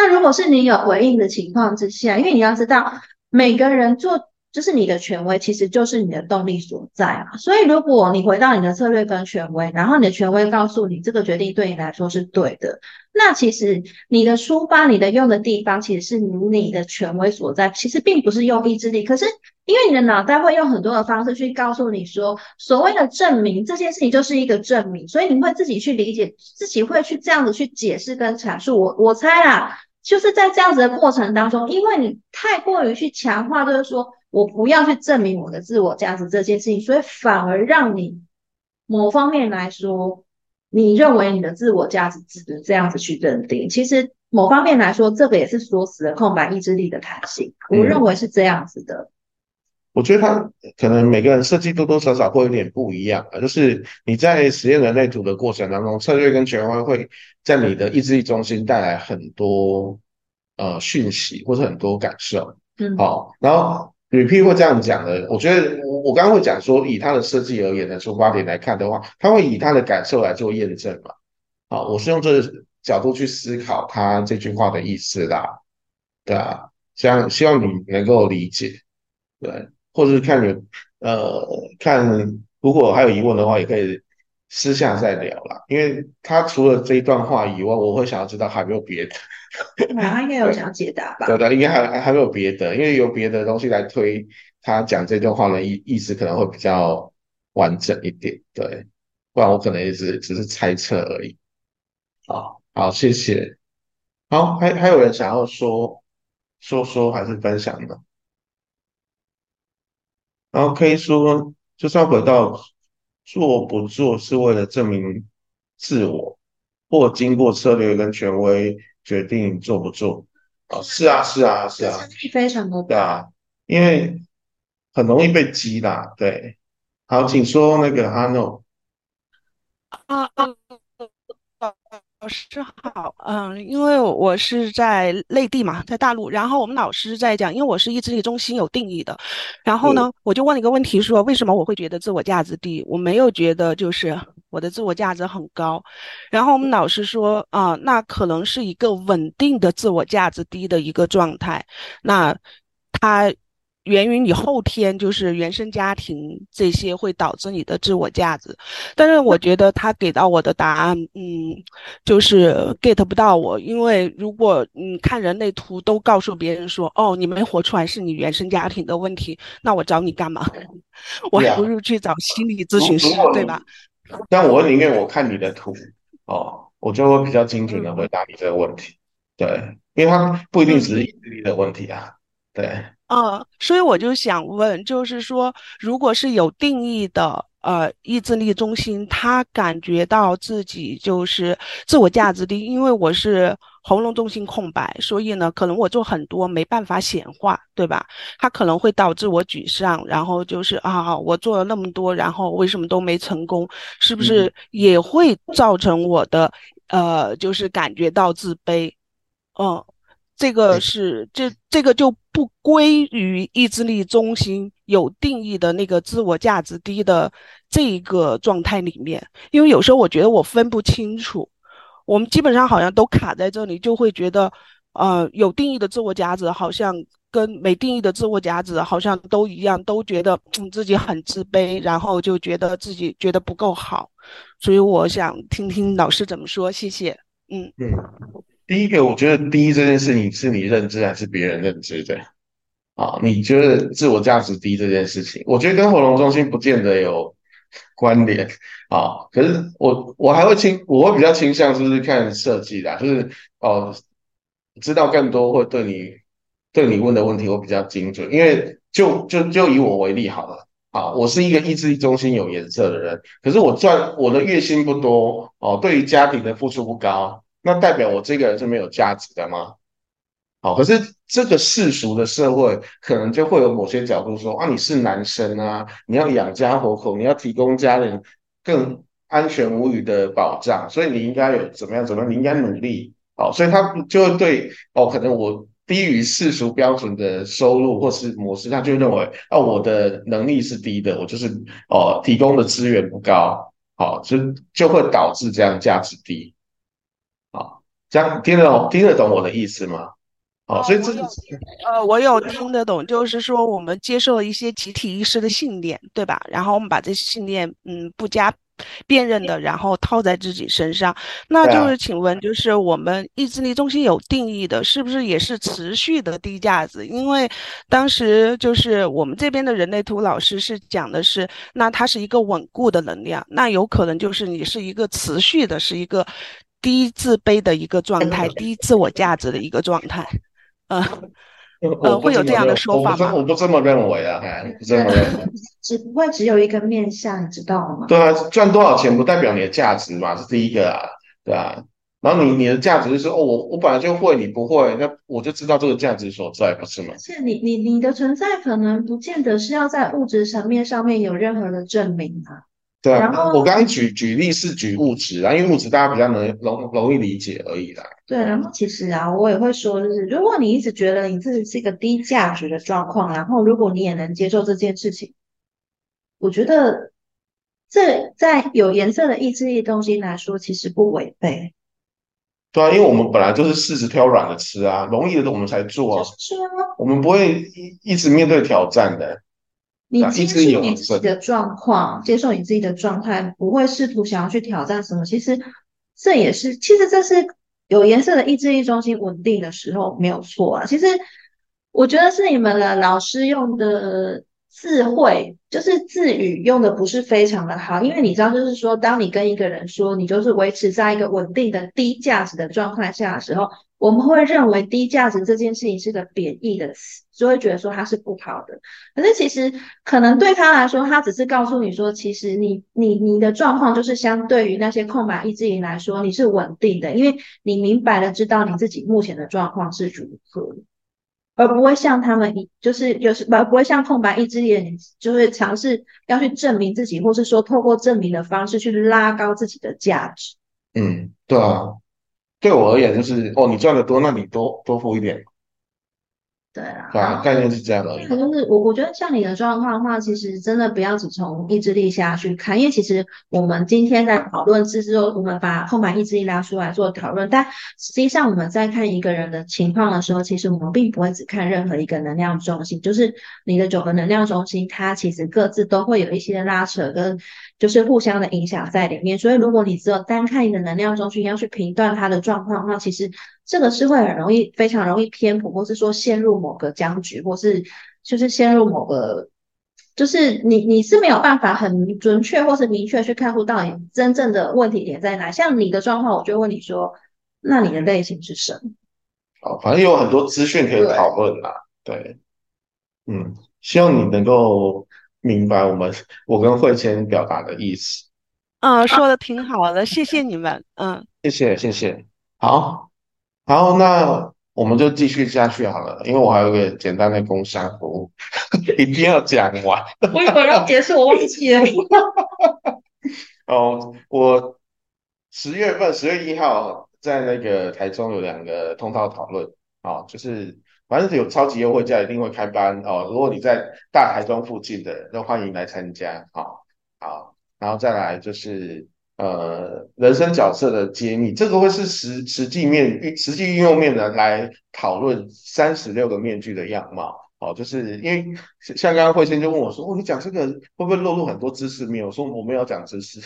Speaker 3: 那如果是你有回应的情况之下，因为你要知道，每个人做就是你的权威，其实就是你的动力所在啊。所以如果你回到你的策略跟权威，然后你的权威告诉你这个决定对你来说是对的，那其实你的出发、你的用的地方，其实是你的权威所在，其实并不是用意志力。可是因为你的脑袋会用很多的方式去告诉你说，所谓的证明这件事情就是一个证明，所以你会自己去理解，自己会去这样子去解释跟阐述。我我猜啦。就是在这样子的过程当中，因为你太过于去强化，就是说我不要去证明我的自我价值这件事情，所以反而让你某方面来说，你认为你的自我价值只能这样子去认定。其实某方面来说，这个也是锁死了空白意志力的弹性。我认为是这样子的。
Speaker 1: 我觉得它可能每个人设计多多少少会有点不一样啊，就是你在实验人类图的过程当中，策略跟权威会在你的意志力中心带来很多呃讯息或者很多感受。
Speaker 3: 嗯，
Speaker 1: 好，然后 repeat 会这样讲的，我觉得我我刚刚会讲说，以他的设计而言的出发点来看的话，他会以他的感受来做验证嘛。好，我是用这个角度去思考他这句话的意思啦，对啊，希望希望你能够理解，对，或者是看你呃看，如果还有疑问的话，也可以私下再聊啦。因为他除了这一段话以外，我会想要知道还有没有别的。
Speaker 3: 他应该有想要解答吧？
Speaker 1: 对的，应该还还没有别的，因为有别的东西来推他讲这段话的意意思可能会比较完整一点，对，不然我可能也是只是猜测而已。好，好，谢谢。好，还还有人想要说说说还是分享的？然后可以说，就算回到做不做是为了证明自我，或经过策略跟权威。决定做不做啊？是啊，是啊，是啊，
Speaker 3: 非常的
Speaker 1: 对啊，因为很容易被击打。对，好，请说那个阿诺。
Speaker 5: 啊，老师好，嗯，因为我是在内地嘛，在大陆，然后我们老师在讲，因为我是意志力中心有定义的，然后呢，我就问了一个问题，说为什么我会觉得自我价值低？我没有觉得就是。我的自我价值很高，然后我们老师说啊，那可能是一个稳定的自我价值低的一个状态，那它源于你后天就是原生家庭这些会导致你的自我价值，但是我觉得他给到我的答案，嗯，就是 get 不到我，因为如果你看人类图都告诉别人说，哦，你没活出来是你原生家庭的问题，那我找你干嘛？我还不如去找心理咨询师，对吧？
Speaker 1: 但我宁愿我看你的图哦，我就会比较精准的回答你这个问题。对，因为它不一定只是意志力的问题啊。对，
Speaker 5: 嗯，所以我就想问，就是说，如果是有定义的。呃，意志力中心，他感觉到自己就是自我价值低，因为我是喉咙中心空白，所以呢，可能我做很多没办法显化，对吧？他可能会导致我沮丧，然后就是啊，我做了那么多，然后为什么都没成功？是不是也会造成我的呃，就是感觉到自卑？嗯。这个是这这个就不归于意志力中心有定义的那个自我价值低的这一个状态里面，因为有时候我觉得我分不清楚，我们基本上好像都卡在这里，就会觉得，呃，有定义的自我价值好像跟没定义的自我价值好像都一样，都觉得自己很自卑，然后就觉得自己觉得不够好，所以我想听听老师怎么说，谢谢，嗯。
Speaker 1: 嗯。第一个，我觉得第一这件事情是你认知还是别人认知的？啊，你觉得自我价值低这件事情，我觉得跟活动中心不见得有关联啊。可是我我还会倾，我会比较倾向就是看设计的，就是哦，知道更多会对你对你问的问题会比较精准。因为就就就以我为例好了，啊，我是一个意志力中心有颜色的人，可是我赚我的月薪不多哦，对于家庭的付出不高。那代表我这个人是没有价值的吗？好，可是这个世俗的社会可能就会有某些角度说啊，你是男生啊，你要养家活口，你要提供家人更安全无虞的保障，所以你应该有怎么样怎么样，你应该努力。好，所以他就会对哦，可能我低于世俗标准的收入或是模式，他就认为啊，我的能力是低的，我就是哦，提供的资源不高，好，就就会导致这样价值低。这样听得懂听得懂我的意思吗？哦，所以这是
Speaker 5: 呃，我有听得懂，就是说我们接受了一些集体意识的信念，对吧？然后我们把这些信念，嗯，不加辨认的，然后套在自己身上。那就是请问，就是我们意志力中心有定义的，是不是也是持续的低价值？因为当时就是我们这边的人类图老师是讲的是，那它是一个稳固的能量，那有可能就是你是一个持续的，是一个。低自卑的一个状态，低自我价值的一个状态，呃，呃，会有这样的说法吗？
Speaker 1: 我不这么认为啊，不这么认为。
Speaker 3: 只不会只有一个面相，你知道吗？
Speaker 1: 对啊，赚多少钱不代表你的价值嘛，是第一个啊，对啊。然后你你的价值就是哦，我我本来就会，你不会，那我就知道这个价值所在，不是吗
Speaker 3: 而？且你你你的存在可能不见得是要在物质层面上面有任何的证明啊。
Speaker 1: 对啊
Speaker 3: 然，后
Speaker 1: 我刚刚举举例是举物质啊，因为物质大家比较能容容易理解而已啦。
Speaker 3: 对，然后其实啊，我也会说，就是如果你一直觉得你自己是一个低价值的状况，然后如果你也能接受这件事情，我觉得这在有颜色的意志力东西来说，其实不违背。
Speaker 1: 对啊，因为我们本来就是柿子挑软的吃啊，容易的我们才做啊，
Speaker 3: 是啊，
Speaker 1: 我们不会一一直面对挑战的。啊
Speaker 3: 你接受你自己的状况，接受你自己的状态，不会试图想要去挑战什么。其实这也是，其实这是有颜色的意志力中心稳定的时候没有错啊。其实我觉得是你们的老师用的智慧，就是字语用的不是非常的好，因为你知道，就是说，当你跟一个人说你就是维持在一个稳定的低价值的状态下的时候，我们会认为低价值这件事情是个贬义的词，就会觉得说它是不好的。可是其实可能对他来说，他只是告诉你说，其实你你你的状况就是相对于那些空白意志力来说，你是稳定的，因为你明白的知道你自己目前的状况是如何，而不会像他们一就是有时不不会像空白意志力的人，就是尝试要去证明自己，或是说透过证明的方式去拉高自己的价值。
Speaker 1: 嗯，对啊，对我而言就是哦，你赚的多，那你多多付一点，
Speaker 3: 对啊，
Speaker 1: 对啊？概念是这样而已
Speaker 3: 可。就是我，我觉得像你的状况的话，其实真的不要只从意志力下去看，因为其实我们今天在讨论是说，我们把空白意志力拉出来做讨论，但实际上我们在看一个人的情况的时候，其实我们并不会只看任何一个能量中心，就是你的九个能量中心，它其实各自都会有一些拉扯跟就是互相的影响在里面。所以如果你只有单看一个能量中心要去评断它的状况的话，其实这个是会很容易、非常容易偏颇，或是说陷入某个僵局，或是就是陷入某个，就是你你是没有办法很准确或是明确去看出到底真正的问题点在哪。像你的状况，我就问你说，那你的类型是什么？
Speaker 1: 好，反正有很多资讯可以讨论啦。对，嗯，希望你能够明白我们我跟慧谦表达的意思。
Speaker 5: 嗯，说的挺好的，谢谢你们。嗯，
Speaker 1: 谢谢，谢谢。好，好，那我们就继续下去好了，因为我还有一个简单的工商服务，一定要讲完。
Speaker 3: 我以为要结束，我忘记了。
Speaker 1: 哦，我十月份十月一号在那个台中有两个通道讨论，哦，就是反正有超级优惠价，一定会开班哦。如果你在大台中附近的，都欢迎来参加。好，好，然后再来就是呃人生角色的揭秘，这个会是实实际面实际应用面的来讨论三十六个面具的样貌。哦，就是因为像刚刚慧仙就问我说：“哦，你讲这个会不会漏入很多知识面？”我说：“我没有讲知识，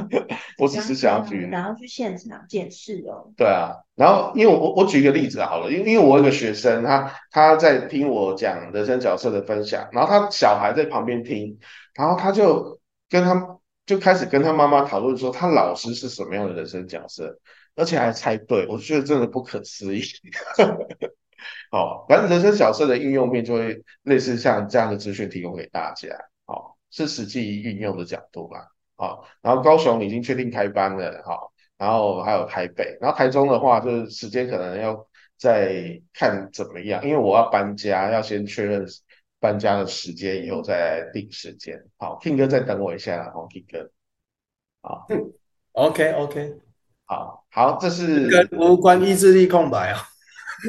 Speaker 1: 我只是想要举
Speaker 3: 然后去现场见识哦。
Speaker 1: 对啊，然后因为我我举一个例子好了，因为因为我有个学生，他他在听我讲人生角色的分享，然后他小孩在旁边听，然后他就跟他就开始跟他妈妈讨论说，他老师是什么样的人生角色，而且还猜对，我觉得真的不可思议。哦，反正人生角色的应用面就会类似像这样的资讯提供给大家，哦，是实际运用的角度啦，哦，然后高雄已经确定开班了，哈、然后还有台北，然后台中的话，就是时间可能要再看怎么样，因为我要搬家，要先确认搬家的时间以后再定时间。好，King 哥再等我一下啦，好，King 哥，好
Speaker 2: ，OK OK，
Speaker 1: 好，好，这是
Speaker 2: 跟无关意志力空白啊。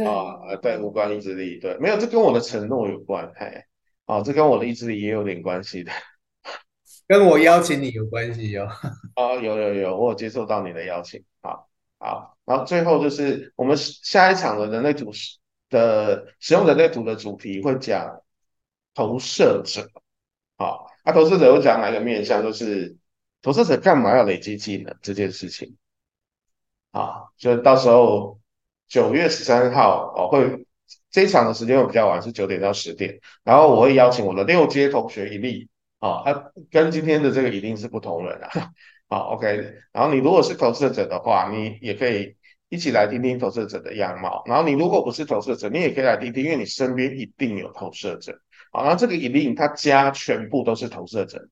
Speaker 1: 啊，呃对，无关意志力，对，没有，这跟我的承诺有关，嘿，哦，这跟我的意志力也有点关系的。
Speaker 2: 跟我邀请你有关系哦。
Speaker 1: 哦，有有有，我有接受到你的邀请，好，好，然后最后就是我们下一场的人类图的使用人类图的主题会讲投射者，好，那、投射者会讲哪一个面向？就是投射者干嘛要累积技能这件事情，啊，就到时候九月十三号哦会这一场的时间会比较晚，是九点到十点，然后我会邀请我的六阶同学一例。啊，他跟今天的这个一定是不同人啊。好，OK。然后你如果是投射者的话，你也可以一起来听听投射者的样貌。然后你如果不是投射者，你也可以来听听，因为你身边一定有投射者。好，那这个一定他家全部都是投射者，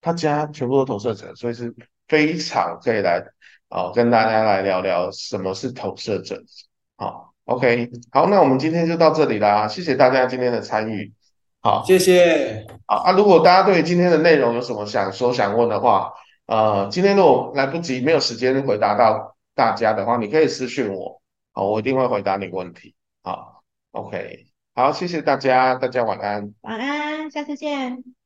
Speaker 1: 他家全部都投射者，所以是非常可以来哦，跟大家来聊聊什么是投射者。好，OK，好，那我们今天就到这里啦，谢谢大家今天的参与。好，
Speaker 2: 谢谢。
Speaker 1: 好啊，如果大家对今天的内容有什么想说、想问的话，呃，今天如果来不及、没有时间回答到大家的话，你可以私讯我，好，我一定会回答你问题。好，OK，好，谢谢大家，大家晚安。
Speaker 3: 晚安，下次见。